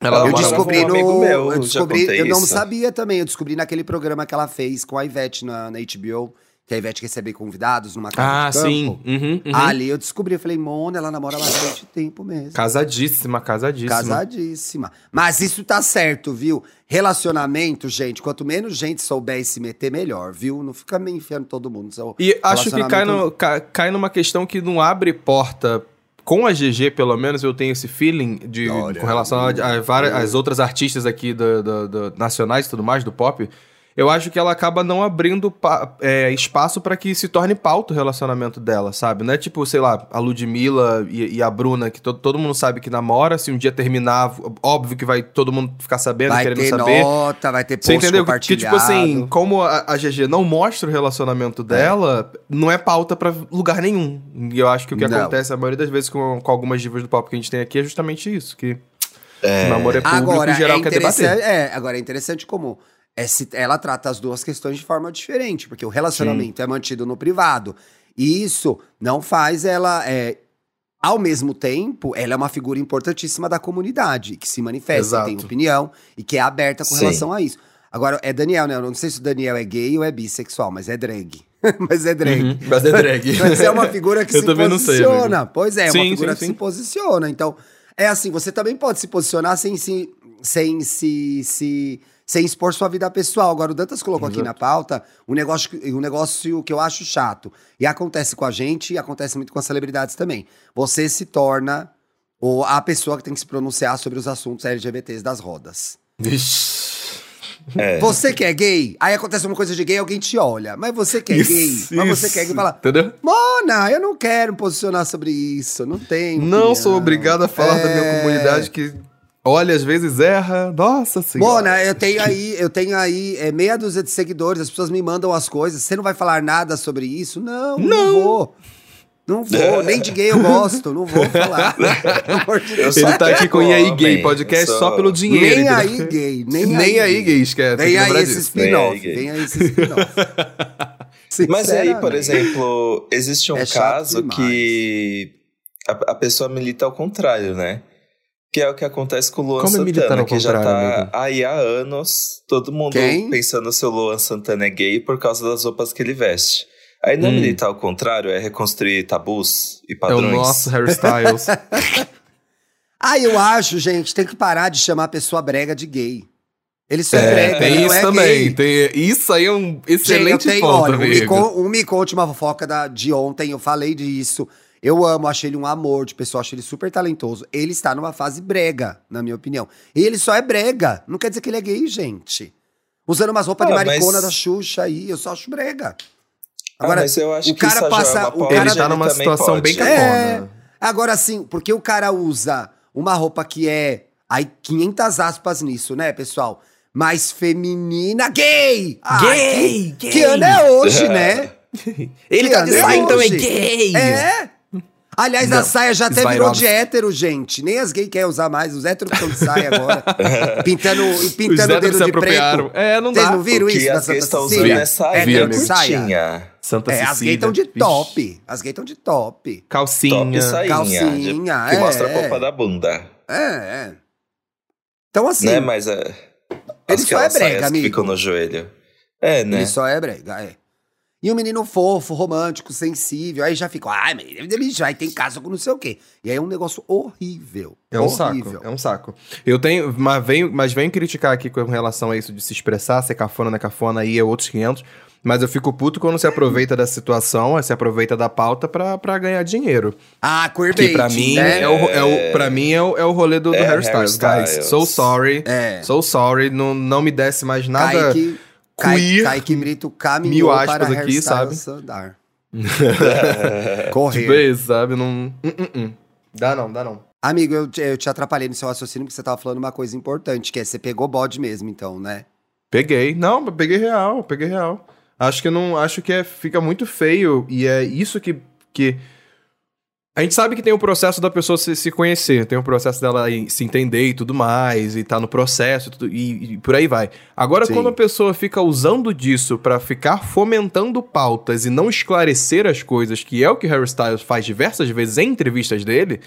Ela Eu descobri um no. amigo meu, eu descobri. Eu não isso. sabia também. Eu descobri naquele programa que ela fez com a Ivete na, na HBO, que a Ivete recebia convidados numa casa Ah, de campo. sim. Uhum, uhum. Ali eu descobri, eu falei, Mona, ela namora bastante tempo mesmo. Casadíssima, casadíssima. Casadíssima. Mas isso tá certo, viu? Relacionamento, gente, quanto menos gente souber se meter, melhor, viu? Não fica me enfiando todo mundo. Seu E acho que cai, no, ca- cai numa questão que não abre porta. Com a GG, pelo menos, eu tenho esse feeling de, Olha, com relação às outras artistas aqui do, do- do- nacionais e tudo mais, do pop. Eu acho que ela acaba não abrindo é, espaço pra que se torne pauta o relacionamento dela, sabe? Não é tipo, sei lá, a Ludmilla e, e a Bruna, que to- todo mundo sabe que namora. Se um dia terminar, óbvio que vai todo mundo ficar sabendo, Vai querendo ter saber. nota, vai ter post Você entendeu? Que, que, tipo assim, como a, a GG não mostra o relacionamento dela, não é pauta pra lugar nenhum. E eu acho que o que Não. acontece a maioria das vezes com, com algumas divas do pop que a gente tem aqui é justamente isso, que o namoro é público Agora, e geral é quer interessante, debater. é, agora é interessante como é, ela trata as duas questões de forma diferente, porque o relacionamento é mantido no privado. E isso não faz ela. é, ao mesmo tempo, ela é uma figura importantíssima da comunidade, que se manifesta, Exato. tem opinião e que é aberta com Sim. relação a isso. Agora, é Daniel, né? Eu não sei se o Daniel é gay ou é bissexual, mas é drag. (laughs) mas é drag. Uhum, mas é drag. (laughs) Mas é uma figura que (laughs) Eu se sei, posiciona. amigo. pois é, é Sim, uma figura sim, que sim. se posiciona. Então, é assim, você também pode se posicionar sem se, sem se, se sem expor sua vida pessoal. Agora, o Dantas colocou aqui na pauta um negócio, que- um negócio que eu acho chato. E acontece com a gente e acontece muito com as celebridades também. Você se torna o, a pessoa que tem que se pronunciar sobre os assuntos LGBTs das rodas. Vixe. É. Você que é gay, aí acontece uma coisa de gay, alguém te olha. Mas você que é Isso, gay, mas você isso. que é gay, fala, Entendeu? Mona, eu não quero me posicionar sobre isso, não tenho. Não opinião. sou obrigado a falar da minha É. comunidade que olha, às vezes erra. Nossa senhora. Mona, eu tenho aí, eu tenho aí é, meia dúzia de seguidores, as pessoas me mandam as coisas. Você não vai falar nada sobre isso? Não, não, vou. Não vou, (laughs) nem de gay eu gosto, não vou falar. (laughs) Ele tá aqui com E aí Gay Podcast só pelo dinheiro. Nem aí gay, nem, Nem aí tem Vem que aí esse spin-off, Vem aí, gay. esse spin-off. Mas aí, por exemplo, existe um É caso demais. que a, a pessoa milita ao contrário, né? Que é o que acontece com o Luan Como é militar Santana, ao que já tá amigo? aí há anos, todo mundo Quem? pensando se o Luan Santana é gay por causa das roupas que ele veste. Aí não Hum. militar ao contrário é reconstruir tabus e É o padrões. nosso hairstyles. (laughs) Ah, eu acho, gente, tem que parar de chamar a pessoa brega de gay. Ele só é, É, brega, tem não isso é também. gay. Tem, isso aí é um Gente, eu excelente tenho, ponto, olha, um me, amigo. um me conte uma fofoca da, de ontem, eu falei disso. Eu amo, achei ele um amor de pessoa, achei ele super talentoso. Ele está numa fase brega, na minha opinião. E ele só é brega. Não quer dizer que ele é gay, gente. Usando umas roupas de Ah, maricona mas- da Xuxa aí, eu só acho brega. Ah, Agora, mas eu acho o que cara passa- é uma o cara Ele tá ele numa também situação bem pode. cafona. Agora sim, porque o cara usa uma roupa que é. Aí, 500 aspas nisso, né, pessoal? Mais feminina, gay! Ai, Gay, que, gay. que ano é hoje, (laughs) né? Ele Que tá de é saia, então é gay. É? Aliás, Não, a saia já até virou de hétero, gente. Nem as gays querem usar mais, os héteros estão de saia agora. (laughs) pintando Os pintando o dedo se de preto. É, não Vocês dá. não viram isso as gays Santa estão Cecília? usando é saia Hétero amigo. de saia. Santa É, Cecília. as gays estão de Vixe. top. As gays estão de top. Calcinha. Top sainha. calcinha, de- que é, mostra a é. polpa da bunda. É, é. Então, assim, né? Mas é. Ele só é brega, saias amigo. que ficam no joelho. É, né? ele só é brega, é. E um menino fofo, romântico, sensível. Aí já fica, ai, menino, ele já tem casa com não sei o quê. E aí é um negócio horrível. É um horrível. saco, é um saco. Eu tenho, mas venho, mas venho criticar aqui com relação a isso de se expressar, ser cafona, não é cafona, aí é outros 500. Mas eu fico puto quando se aproveita da situação, se aproveita da pauta pra, pra ganhar dinheiro. Ah, Que queerbait, pra mim, né? é o, é o, pra mim é o, é o rolê do, do É, Harry Styles, guys. So sorry. É. So sorry. Não, não me desce mais nada. Kaique, queer, Kaique Brito caminhou mil aspas para aqui, sabe? andar. (laughs) Tipo Correr. isso, sabe? Não. Hum, hum, hum. Dá não, dá não. Amigo, eu, te- eu te atrapalhei no seu raciocínio porque você tava falando uma coisa importante, que é você pegou bode mesmo, então, né? Peguei. Não, peguei real, peguei real. Acho que não. Acho que é, fica muito feio. E é isso que. que... A gente sabe que tem o processo da pessoa se, se conhecer, tem o processo dela se entender e tudo mais, e tá no processo tudo- e, e por aí vai. Agora, Sim. quando a pessoa fica usando disso pra ficar fomentando pautas e não esclarecer as coisas, que é o que Harry Styles faz diversas vezes em entrevistas dele,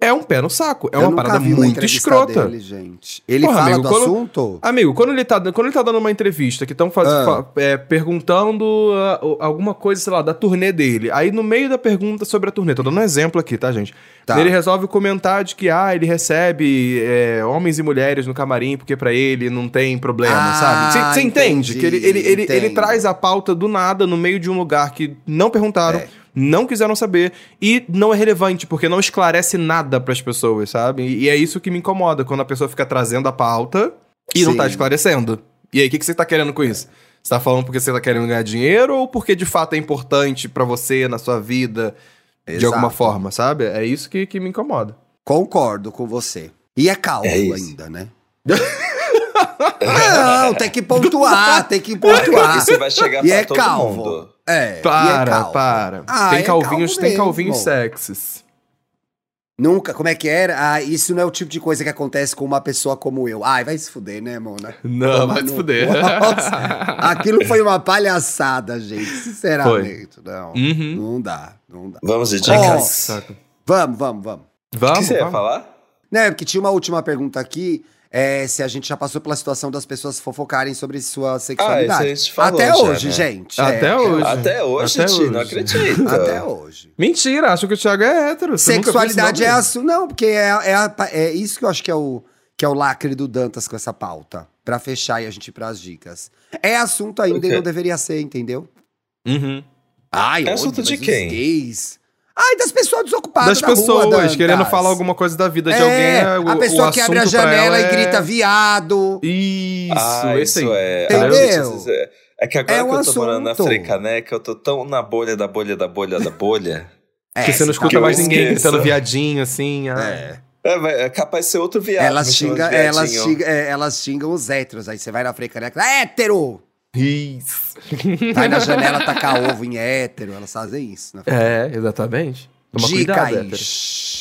é um pé no saco. É Eu uma parada muito escrota. Dele, gente. Ele Porra, fala amigo, do quando- assunto? Amigo, quando ele tá, quando ele tá dando uma entrevista que estão Ah. perguntando ah, o- alguma coisa, sei lá, da turnê dele. Aí no meio da pergunta sobre a turnê, tô dando um exemplo aqui, tá, gente? Tá. Ele resolve comentar de que, ah, ele recebe é, homens e mulheres no camarim porque pra ele não tem problema, Ah, sabe? Você entende? Que ele, ele, ele, ele traz a pauta do nada no meio de um lugar que não perguntaram. É. Não quiseram saber e não é relevante, porque não esclarece nada pras pessoas, sabe? E, é isso que me incomoda, quando a pessoa fica trazendo a pauta e não Sim. tá esclarecendo. E aí, o que, que você tá querendo com isso? Você tá falando porque você tá querendo ganhar dinheiro ou porque de fato é importante pra você, na sua vida, de Exato. alguma forma, sabe? É isso que, que me incomoda. Concordo com você. E é calvo É ainda, né? (laughs) Não, tem que pontuar, tem que pontuar. Isso vai chegar E pra é todo calvo. mundo. É, é Para, para. Ah, tem é calvinhos, tem mesmo. calvinhos sexys. Nunca, como é que era? Ah, isso não é o tipo de coisa que acontece com uma pessoa como eu. Ai, vai se fuder, né, Mona? Não, Toma vai se fuder. Nossa, aquilo foi uma palhaçada, gente. Sinceramente, não. Uhum. Não dá, não dá. Vamos de dicas. Saca. Vamos, vamos, vamos. O Vamos, que você ia vamos. falar? Não, é porque tinha uma última pergunta aqui. É, se a gente já passou pela situação das pessoas fofocarem sobre sua sexualidade. Ah, isso a gente falou Até já, hoje, né? gente. Até é, hoje. Até hoje, Até Ti, não hoje. acredito. Até hoje. Mentira, acho que o Thiago é hétero. Você Sexualidade é nome? assunto. Não, porque é, é, a- é isso que eu acho que é o, que é o lacre do Dantas com essa pauta. Pra fechar e a gente ir pras dicas. É assunto ainda Por e não deveria ser, entendeu? Uhum. Ai, É assunto de mas os quem? gays. Ai, das pessoas desocupadas Das da rua, pessoas, Dantas. querendo falar alguma coisa da vida de É, alguém. é, o- a pessoa o que abre a assunto janela ela e é- grita viado. Isso, ah, esse isso aí. é. Entendeu? É- é que agora É um que eu tô morando na assunto. Freicaneca, eu tô tão na bolha da bolha da bolha da bolha. (laughs) É, Que você não escuta eu mais ninguém gritando viadinho, assim. ah. É. É, é capaz de ser outro viado. Elas, xinga, elas, xinga, é, elas xingam os héteros. Aí você vai na frecaneca, hétero! Isso. (laughs) Vai na janela tacar ovo em hétero. Elas fazem isso. Na É, exatamente. Toma Dica cuidado,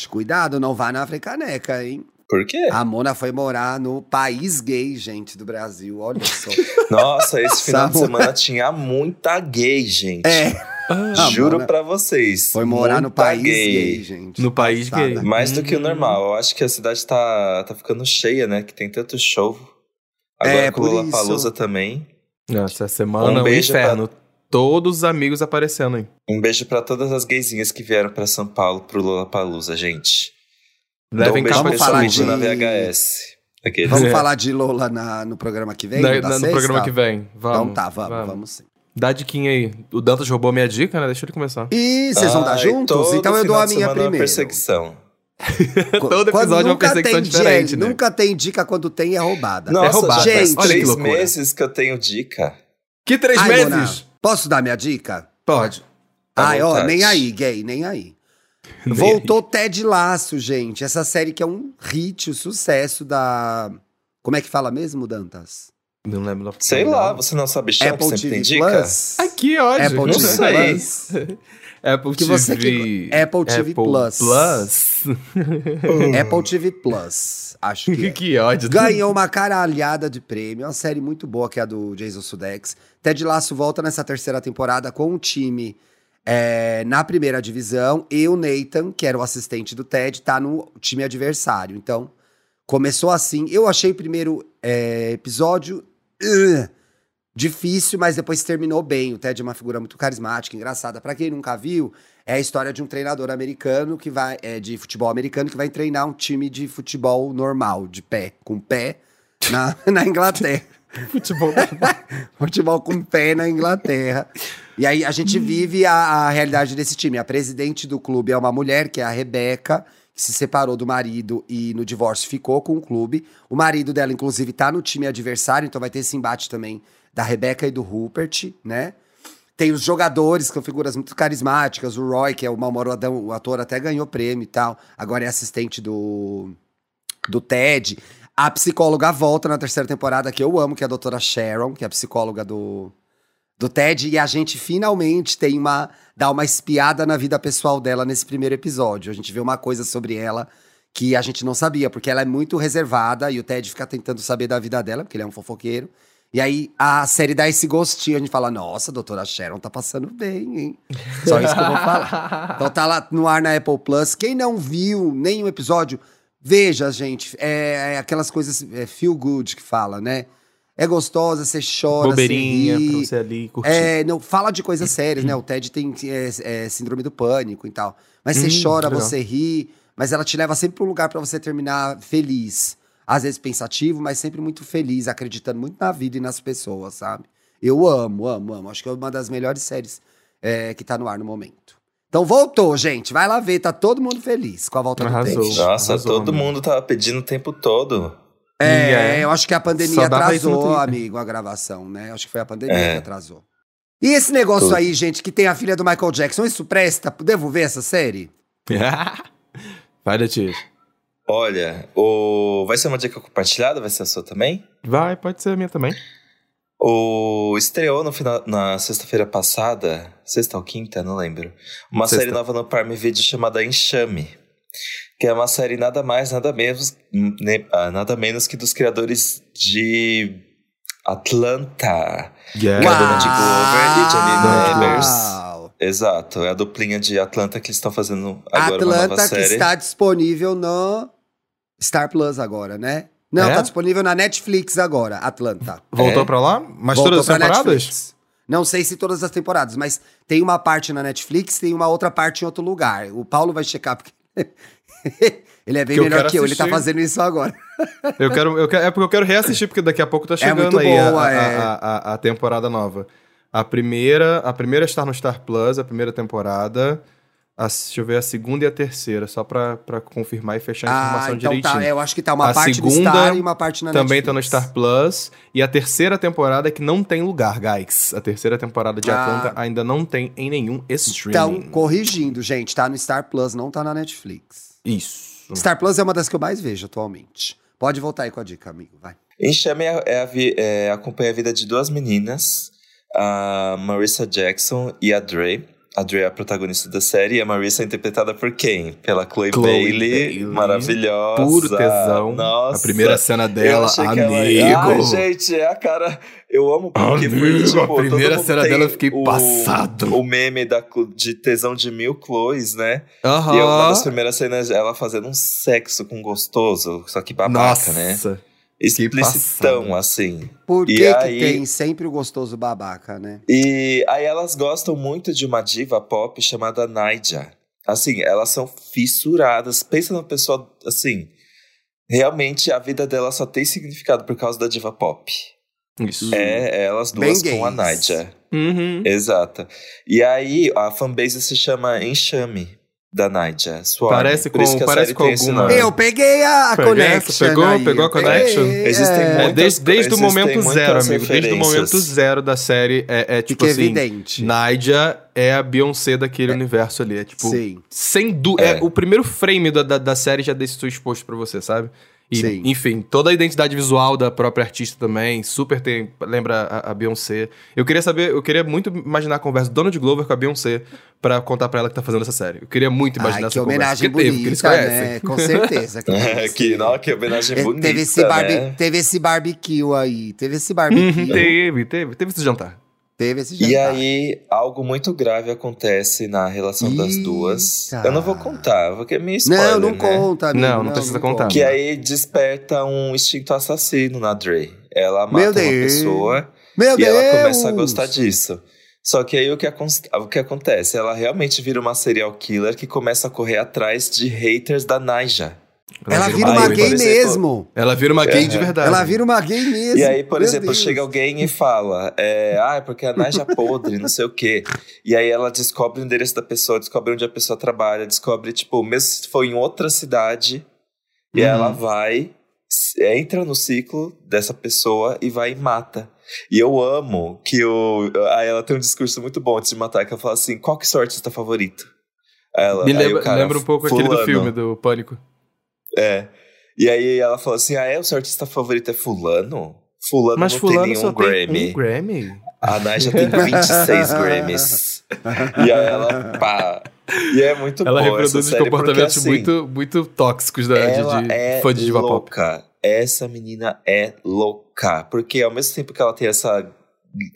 Cuidado, não vá na frecaneca, hein? Por quê? A Mona foi morar no país gay, gente, do Brasil. Olha só. (laughs) Nossa, esse final de semana tinha muita gay, gente. É, Ah, Juro Mona- pra vocês. foi morar no país gay, gente. No país Passada. gay. Mais do que o Hum. normal. Eu acho que a cidade tá, tá ficando cheia, né? Que tem tanto show. Agora É, com o isso. também. Nossa, essa semana Um é um beijo inferno. Todos os amigos aparecendo aí. Um beijo pra todas as gaysinhas que vieram pra São Paulo pro Lollapalooza, gente. Levem um beijo Vamos pra falar de- na VHS. Aqueles. Vamos É. falar de Lola na- no programa que vem? Na- da na- no sexta? programa que vem. Vamos. Então tá, vamos, vamos, sim. Dá a diquinha aí. O Dantas roubou minha dica, né? Deixa ele começar. E vocês vão dar juntos? Então eu dou a minha é uma primeiro. perseguição. (laughs) Todo episódio é uma nunca perseguição diferente, né? Nunca tem dica quando tem é roubada. Nossa, roubado, já faz gente. Olha que três meses que eu tenho dica. Que três Ai, meses? Mona, posso dar minha dica? Pode. À Ai, ó, vontade. nem aí, gay, nem aí. Voltou Ted Laço, gente. Essa série que é um hit, o sucesso da. Como é que fala mesmo, Dantas? Não lembro. Sei lá, você não sabe que Apple sempre TV tem dica? Plus. Aqui, olha. Apple não TV sei. Plus. (laughs) Apple Que TV. você que- Apple TV Plus. Plus. (laughs) Apple TV Plus. Acho que (laughs) é. que ódio. Ganhou uma caralhada de prêmio. É uma série muito boa que é a do Jason Sudeikis. Ted Lasso volta nessa terceira temporada com um time é, na primeira divisão. E o Nathan, que era o assistente do Ted, tá no time adversário. Então, começou assim. Eu achei o primeiro é, episódio uh, difícil, mas depois terminou bem. O Ted é uma figura muito carismática, engraçada. Pra quem nunca viu, é a história de um treinador americano que vai é, de futebol americano que vai treinar um time de futebol normal, de pé, com pé, na, (laughs) na Inglaterra. (laughs) Futebol. (laughs) futebol com pé na Inglaterra. E aí a gente vive a, a realidade desse time. A presidente do clube é uma mulher, que é a Rebeca, que se separou do marido e no divórcio ficou com o clube. O marido dela, inclusive, tá no time adversário, então vai ter esse embate também da Rebeca e do Rupert, né? Tem os jogadores, que são figuras muito carismáticas. O Roy, que é o malmoradão, o ator até ganhou prêmio e tal. Agora é assistente do, do Ted. A psicóloga volta na terceira temporada, que eu amo, que é a doutora Sharon, que é a psicóloga do, do Ted. E a gente finalmente tem uma. dá uma espiada na vida pessoal dela nesse primeiro episódio. A gente vê uma coisa sobre ela que a gente não sabia, porque ela é muito reservada e o Ted fica tentando saber da vida dela, porque ele é um fofoqueiro. E aí a série dá esse gostinho, a gente fala, nossa, a doutora Sharon tá passando bem, hein? Só isso que eu vou falar. (laughs) Então tá lá no ar na Apple Plus. Quem não viu nenhum episódio, veja, gente. É, é aquelas coisas é, feel good que fala, né? É gostosa, você chora, Bobeirinha, você ri. pra você ali curtir. É, não, fala de coisas sérias, né? O Ted tem é, é, síndrome do pânico e tal. Mas você Hum, chora, você ri, mas ela te leva sempre pra um lugar pra você terminar feliz. Às vezes pensativo, mas sempre muito feliz, acreditando muito na vida e nas pessoas, sabe? Eu amo, amo, amo. Acho que é uma das melhores séries é, que tá no ar no momento. Então voltou, gente. Vai lá ver, tá todo mundo feliz com a volta Arrasou. do peixe. Nossa, Arrasou, todo amigo. mundo tava pedindo o tempo todo. É, É. eu acho que a pandemia atrasou, amigo, a gravação, né? Acho que foi a pandemia É. que atrasou. E esse negócio Tudo. aí, gente, que tem a filha do Michael Jackson, isso presta? Devo ver essa série? (laughs) Vai, Letícia. Olha, o... vai ser uma dica compartilhada? Vai ser a sua também? Vai, pode ser a minha também. O estreou no final, na sexta-feira passada, sexta ou quinta, não lembro. Uma Sexta. série nova no Prime Video chamada Enxame, que é uma série nada mais, nada menos, ah, nada menos que dos criadores de Atlanta. Yeah. Que é a Donald Glover e Janine Uau! Evers. Exato, é a duplinha de Atlanta que eles estão fazendo agora uma nova Atlanta que série. está disponível no Star Plus agora, né? Não, É? tá disponível na Netflix agora, Atlanta. Voltou É. pra lá? Mas Voltou todas as temporadas? Netflix. Não sei se todas as temporadas, mas tem uma parte na Netflix, tem uma outra parte em outro lugar. O Paulo vai checar, porque (laughs) ele é bem Que melhor que eu, ele tá assistir. fazendo isso agora. Eu quero, eu quero, é porque eu quero reassistir, porque daqui a pouco tá chegando muito aí boa, a, é. a, a, a temporada nova. A primeira, a primeira está no Star Plus, a primeira temporada. A, deixa eu ver a segunda e a terceira, só pra, pra confirmar e fechar a Ah, informação então direitinho. tá. Eu acho que tá uma A parte no segunda Star e uma parte na Também Netflix. tá no Star Plus. E a terceira temporada é que não tem lugar, guys. A terceira temporada de Ah. Atlanta ainda não tem em nenhum Então, streaming. corrigindo, gente, tá no Star Plus, não tá na Netflix. Isso. Star Plus é uma das que eu mais vejo atualmente. Pode voltar aí com a dica, amigo, vai. Enxame é, é é, acompanha a vida de duas meninas, a Marissa Jackson e a Dre. A Dre é a protagonista da série e a Marissa é interpretada por quem? Pela Chloe, Chloe Bailey, Bailey. maravilhosa. Puro tesão. Nossa. a primeira cena dela, amigo. ela- Ai, gente, é a cara. Eu amo porque foi Amigo, tipo. a primeira cena dela eu fiquei o, passado. O meme da, de tesão de mil Chloes, né? Aham. E uma das primeiras cenas ela fazendo um sexo com gostoso, só que babaca, Nossa. né? Que Explicitão, assim. Por E que, aí- que tem sempre o gostoso babaca, né? E aí elas gostam muito de uma diva pop chamada Naija. Assim, elas são fissuradas. Pensa numa pessoa, assim... Realmente, a vida dela só tem significado por causa da diva pop. Isso. É elas duas Bem com a. Naija. Uhum. Exato. E aí, a fanbase se chama Enxame, da Naija. Swarm. Parece com- parece com alguma-. Eu peguei a, a connection Pegou- aí, pegou a peguei, connection? Existem é. É, muitas- desde, desde o momento zero, amigo. Desde o momento zero da série, é, é tipo Fica assim... evidente. É a Beyoncé daquele universo ali. É tipo... Sim. Sem dúvida. É. É. o primeiro frame da, da, da série já deixa isso exposto pra você, sabe? E, Sim. enfim, toda a identidade visual da própria artista também, super tem, lembra a, a Beyoncé. Eu queria saber, eu queria muito imaginar a conversa do Donald Glover com a Beyoncé pra contar pra ela que tá fazendo essa série. Eu queria muito imaginar Ai, essa que homenagem conversa. porque teve, porque eles bonita, conhecem. né? Com certeza. (laughs) que É, teve que, esse- não, que homenagem É, bonita, teve, esse barbe, né? teve esse barbecue aí. Teve esse barbecue. Uhum, (laughs) teve, teve, teve esse jantar. Teve esse jantar. E aí, algo muito grave acontece na relação das Eita. duas. Eu não vou contar, porque é meio spoiler, Não, não né? conta, amigo. Não, não precisa contar. Que aí desperta um instinto assassino na Dre. Ela mata Meu uma pessoa Meu e Deus! ela começa a gostar disso. Só que aí o que, o que acontece? Ela realmente vira uma serial killer que começa a correr atrás de haters da Naija. Ela vira Aí, uma gay exemplo, mesmo. Ela vira uma gay de É. verdade. Ela vira uma gay mesmo. E aí, por Meu exemplo, Deus. chega alguém e fala: é, Ah, é porque a Naja é podre, não sei o quê. E aí ela descobre o endereço da pessoa, descobre onde a pessoa trabalha, descobre, tipo, mesmo se for em outra cidade, e Uhum. ela vai, entra no ciclo dessa pessoa e vai e mata. E eu amo que o. Aí ela tem um discurso muito bom antes de matar, que ela fala assim: qual que é o seu artista favorito? Ela, Me lembra, cara, lembra um pouco aquele do "Fulano." filme, do Pânico. É. E aí ela falou assim: ah, é? O seu artista favorito é Fulano? Fulano Mas não fulano tem nenhum Grammy. tem um Grammy. A Naja tem 26 (laughs) Grammys. E aí ela, pá. E é muito Ela boa reproduz essa os série, porque, comportamentos assim, muito, muito tóxicos da, de, ela de é fã de diva pop. louca. Essa menina é louca. Porque ao mesmo tempo que ela tem essa,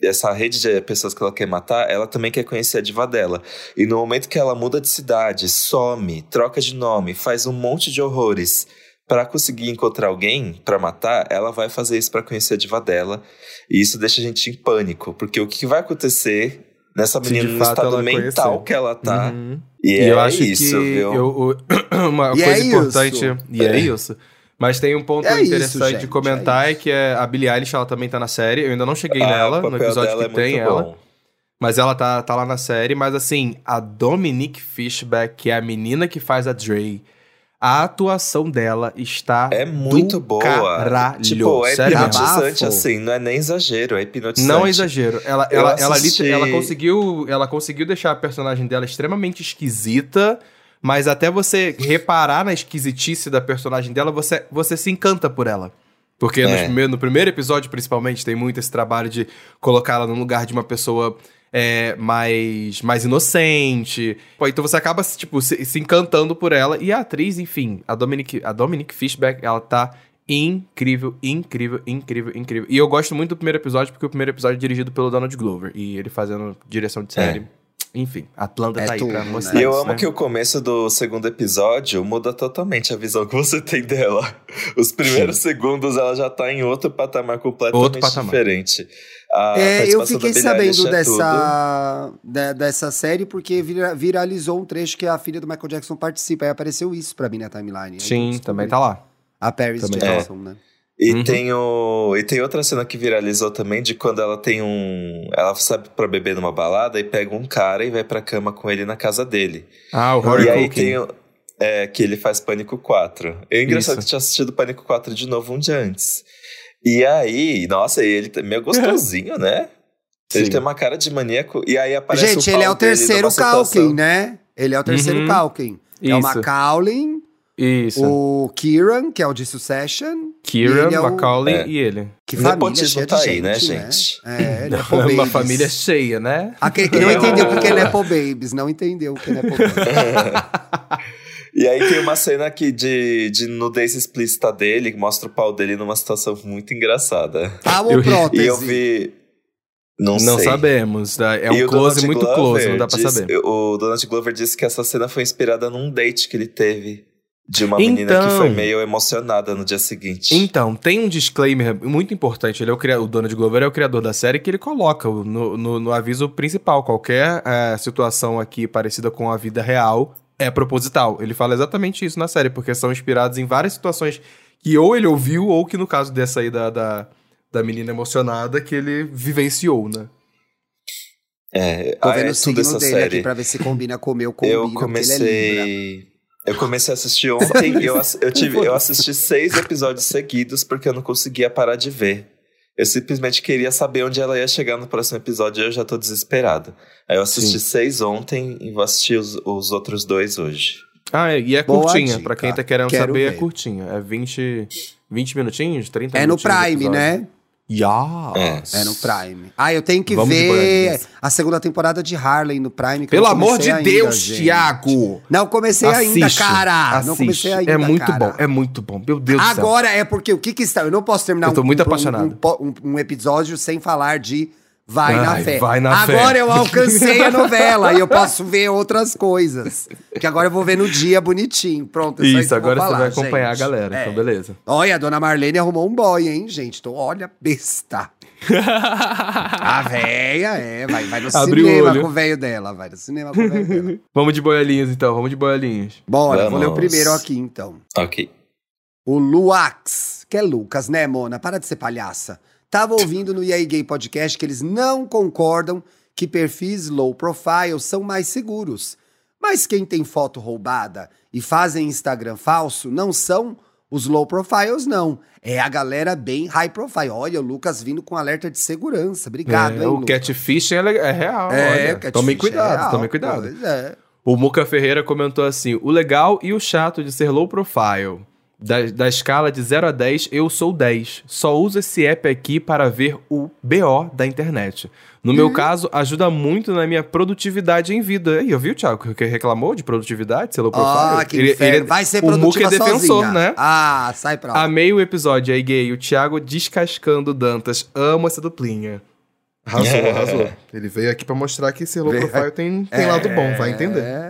essa rede de pessoas que ela quer matar, ela também quer conhecer a diva dela. E no momento que ela muda de cidade, some, troca de nome, faz um monte de horrores Pra conseguir encontrar alguém pra matar, ela vai fazer isso pra conhecer a diva dela. E isso deixa a gente em pânico. Porque o que vai acontecer nessa menina no estado mental conhecer. que ela tá. Uhum. E, E é eu acho isso, que viu? eu- (coughs) uma E é coisa isso. importante. E é É. isso. Mas tem um ponto É isso, interessante gente, de comentar, é é, que é a Billie Eilish, ela também tá na série. Eu ainda não cheguei Ah, nela, no episódio que é tem ela. bom. Mas ela tá, tá lá na série. Mas assim, a Dominique Fishback, que é a menina que faz a Dre, a atuação dela está É muito do boa. Caralho. Tipo, é Sério hipnotizante, assim, não é nem exagero, é hipnotizante. Não é exagero. Ela, ela, ela, lit- ela conseguiu, ela conseguiu deixar a personagem dela extremamente esquisita, mas até você reparar na esquisitice da personagem dela, você, você se encanta por ela. Porque É. prime- no primeiro episódio, principalmente, tem muito esse trabalho de colocar ela no lugar de uma pessoa é, mais, mais inocente. Pô, então você acaba tipo, se, se encantando por ela. E a atriz, enfim, a Dominique, a Dominique Fishback, ela tá incrível, incrível, incrível, incrível. E eu gosto muito do primeiro episódio, porque o primeiro episódio é dirigido pelo Donald Glover. E ele fazendo direção de série. Enfim, Atlanta É tá aí tudo, pra né? mostrar E eu isso, amo né? que o começo do segundo episódio muda totalmente a visão que você tem dela. (laughs) Os primeiros segundos ela já tá em outro patamar completamente Outro patamar. diferente. A É, eu fiquei sabendo é dessa, dessa série porque vira- viralizou um trecho que a filha do Michael Jackson participa. Aí apareceu isso pra mim na timeline. Aí Sim, também tá lá. A Paris Também tá. Jackson, né? E, Uhum. tem o, e tem outra cena que viralizou também de quando ela tem um. Ela sabe pra beber numa balada e pega um cara e vai pra cama com ele na casa dele. Ah, o Rory e aí Culkin. tem o- é, que ele faz Pânico 4. É engraçado Isso. que eu tinha assistido Pânico 4 de novo um dia antes. E aí, nossa, ele tá meio gostosinho, né? (laughs) Ele Sim. tem uma cara de maníaco. E aí aparece Gente, o ele é o terceiro Calkin, né? Ele é o terceiro Uhum. Calkin. É o Isso. Isso. o Kieran, que é o de Succession. Kieran, e ele é o- Macaulay É. e ele. Que O família nepotismo cheia de tá gente, aí, né, né? gente? É, Nepo (laughs) Uma Babies. família cheia, né? Aquele que não entendeu o que é Nepo Babies, não entendeu o que é Nepo Babies. (laughs) E aí tem uma cena aqui de, de nudez explícita dele, que mostra o pau dele numa situação muito engraçada. Tá ou prótese? E eu vi. Não, Não sei. sabemos. tá? É E um o close muito Glover close, não dá pra saber. O Donald Glover disse que essa cena foi inspirada num date que ele teve. De uma menina Então- que foi meio emocionada no dia seguinte. Então, tem um disclaimer muito importante. Ele é o, cria- o Donald Glover é o criador da série que ele coloca no, no- no aviso principal. Qualquer eh, situação aqui parecida com a vida real é proposital. Ele fala exatamente isso na série, porque são inspirados em várias situações que ou ele ouviu, ou que no caso dessa aí da, da, da menina emocionada, que ele vivenciou, né? É, Tô ah, vendo é o signo essa dele série. aqui pra ver se combina com o meu, combina, (laughs) eu é comecei. Eu comecei a assistir ontem. eu, ass- eu, tive, eu assisti seis episódios seguidos porque eu não conseguia parar de ver. Eu simplesmente queria saber onde ela ia chegar no próximo episódio e eu já tô desesperado. Aí eu assisti Sim. seis ontem e vou assistir os, os outros dois hoje. Ah, é- e é Boa curtinha. dica. Pra quem tá querendo Quero saber, é ver. curtinha. É 20, 20 minutinhos, 30 É no minutinhos. de Prime, episódio. né? Yes. É no Prime. Ah, eu tenho que Vamos ver a segunda temporada de Harley no Prime. Pelo não amor de ainda, Deus, gente. Thiago! Não comecei ainda, Assiste, cara. Não assiste. comecei ainda, É muito cara. bom, é muito bom. Meu Deus do céu. Agora é porque o que que está... Eu não posso terminar Eu tô um, muito um- apaixonado. um, um- um episódio sem falar de Vai Ai, na Fé. Vai na Fé. agora eu (laughs) alcancei a novela e eu posso ver outras coisas. Que agora eu vou ver no dia bonitinho. Pronto, é Isso, vou agora você falar, vai acompanhar gente. a galera, É. então beleza. Olha, a dona Marlene arrumou um boy, hein, gente? Tô, olha, besta. (laughs) A véia, é, vai, vai no Abre o cinema olho. com o velho dela, vai no cinema com o velho dela. (laughs) Vamos de boiolinhas então, vamos de boiolinhas. Bora, vou ler o Vamos. primeiro aqui, então. Ok. O Luax, que é Lucas, né, Mona? Para de ser palhaça. Tava ouvindo no EA Gay Podcast que eles não concordam que perfis low profile são mais seguros. Mas quem tem foto roubada e fazem Instagram falso não são os low profiles, não. É a galera bem high profile. Olha, o Lucas vindo com alerta de segurança. Obrigado, É, hein, o Lucas? catfishing é, é real. É, Tomem é cuidado, real, tomem cuidado. É. O Muca Ferreira comentou assim: o legal e o chato de ser low profile. Da, da escala de 0 a 10, eu sou 10. Só uso esse app aqui para ver o BO da internet. No Uhum. meu caso, ajuda muito na minha produtividade em vida. E eu vi o Thiago que reclamou de produtividade, low profile. Ah, que inferno. Vai ser o Muca é defensor, sozinha. né? Ah, sai pra lá. Amei o episódio aí, gay. O Thiago descascando Dantas. Amo essa duplinha. Arrasou, arrasou. Ele veio aqui pra mostrar que ser low profile tem, tem lado bom, vai entender. É.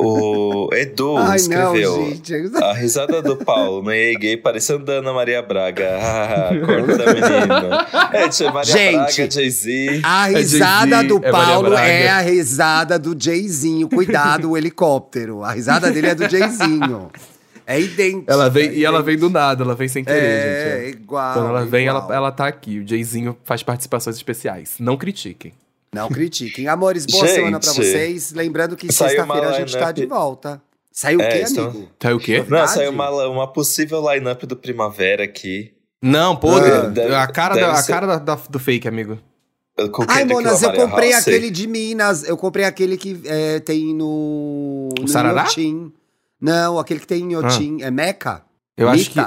O Edu Ai, não, escreveu. gente. A risada do Paulo no EA Gay parecendo da Ana Maria Braga. Ah, corpo da menina. É, tia Maria Gente, Braga, Jay-Z. A É risada do é Maria Paulo é a risada do Jayzinho. Cuidado, o helicóptero. A risada dele é do Jayzinho. É idêntico. Ela vem, é e ela vem do nada, ela vem sem querer, É, gente. é. igual. Quando ela vem, ela, ela tá aqui. O Jayzinho faz participações especiais. Não critiquem. Não critiquem. Amores, boa Gente, semana pra vocês. Lembrando que saiu sexta-feira a gente tá de volta. Saiu o É, quê, estão- amigo? Tá o quê? Não, saiu uma, uma possível lineup do Primavera aqui. Não, pô, Ah, deve- a cara, da, a cara da- da- do fake, amigo. O Ai, Monas, eu comprei Halsey. aquele de Minas. Eu comprei aquele que é, tem no. no Sarará? Inhotim. Não, aquele que tem em Inhotim. É Meca? Eu acho que.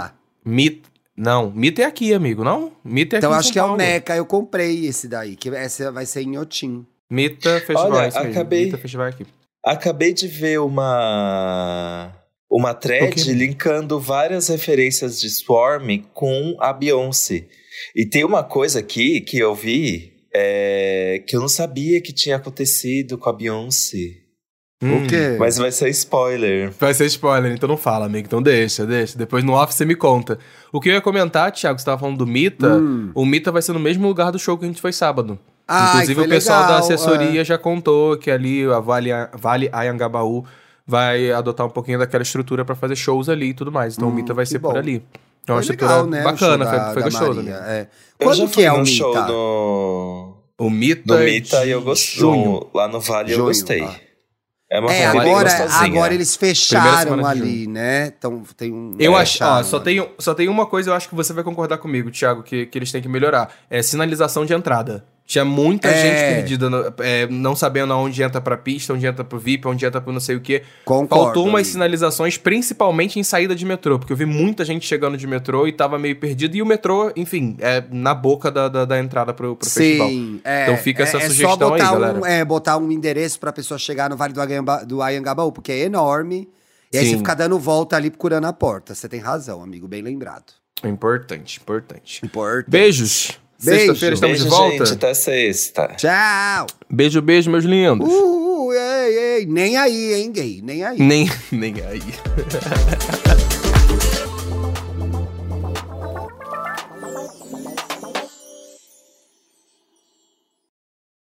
Mita? Não, Mita é aqui, amigo, não? Mita é aqui Então em acho São que é o. Meca. Eu comprei esse daí, que esse vai ser em Inhotim. Mita Festival, Olha, é isso mesmo. acabei- Mita Festival é aqui. Acabei de ver uma uma thread linkando várias referências de Swarm com a Beyoncé. E tem uma coisa aqui que eu vi é, que eu não sabia que tinha acontecido com a Beyoncé. Hum, O quê? Mas vai ser spoiler. Vai ser spoiler, então não fala, amigo. Então deixa, deixa. Depois no off você me conta. O que eu ia comentar, Thiago, você tava falando do Mita. Hum. O Mita vai ser no mesmo lugar do show que a gente foi sábado. Ai, Inclusive foi o pessoal da legal, assessoria já contou que ali a Vale, vale Ayangabaú vai adotar um pouquinho daquela estrutura pra fazer shows ali e tudo mais. Então o Hum, Mita vai ser bom. por ali. Então é uma Foi estrutura legal, né, o bacana, foi, da- foi da gostoso. Maria, amigo. é. Eu Quando que é o no show Mita? O no, Mita, no é Mita de e eu gostei. junho. Lá no Vale eu Junho, gostei. ah. É uma É, agora, gostosinha. agora eles fecharam ali, né? Então tem um. Eu é, acho, ó, só tem, só tem uma coisa, eu acho que você vai concordar comigo, Thiago, que, que eles têm que melhorar. É sinalização de entrada. Tinha muita É. gente perdida, no- é, não sabendo aonde entra pra pista, onde entra pro VIP, onde entra pro não sei o quê. Concordo, Faltou umas amigo. sinalizações, principalmente em saída de metrô, porque eu vi muita gente chegando de metrô e tava meio perdido. E o metrô, enfim, é na boca da, da, da entrada pro, pro festival. Sim, é, Então fica essa é, é sugestão só aí, botar galera. Um, é, botar um endereço pra pessoa chegar no Vale do, Ayanba, do Ayangabaú, porque é enorme. E aí Sim. você fica dando volta ali procurando a porta. Você tem razão, amigo, bem lembrado. Importante, importante. Importante. Beijos. Beijo. Sexta-feira estamos Beijo, de volta. gente. Até sexta. Tchau! Beijo, beijo, meus lindos. Uh, ei, ei, nem aí, hein, gay? Nem aí. Nem, (laughs) nem aí. (laughs)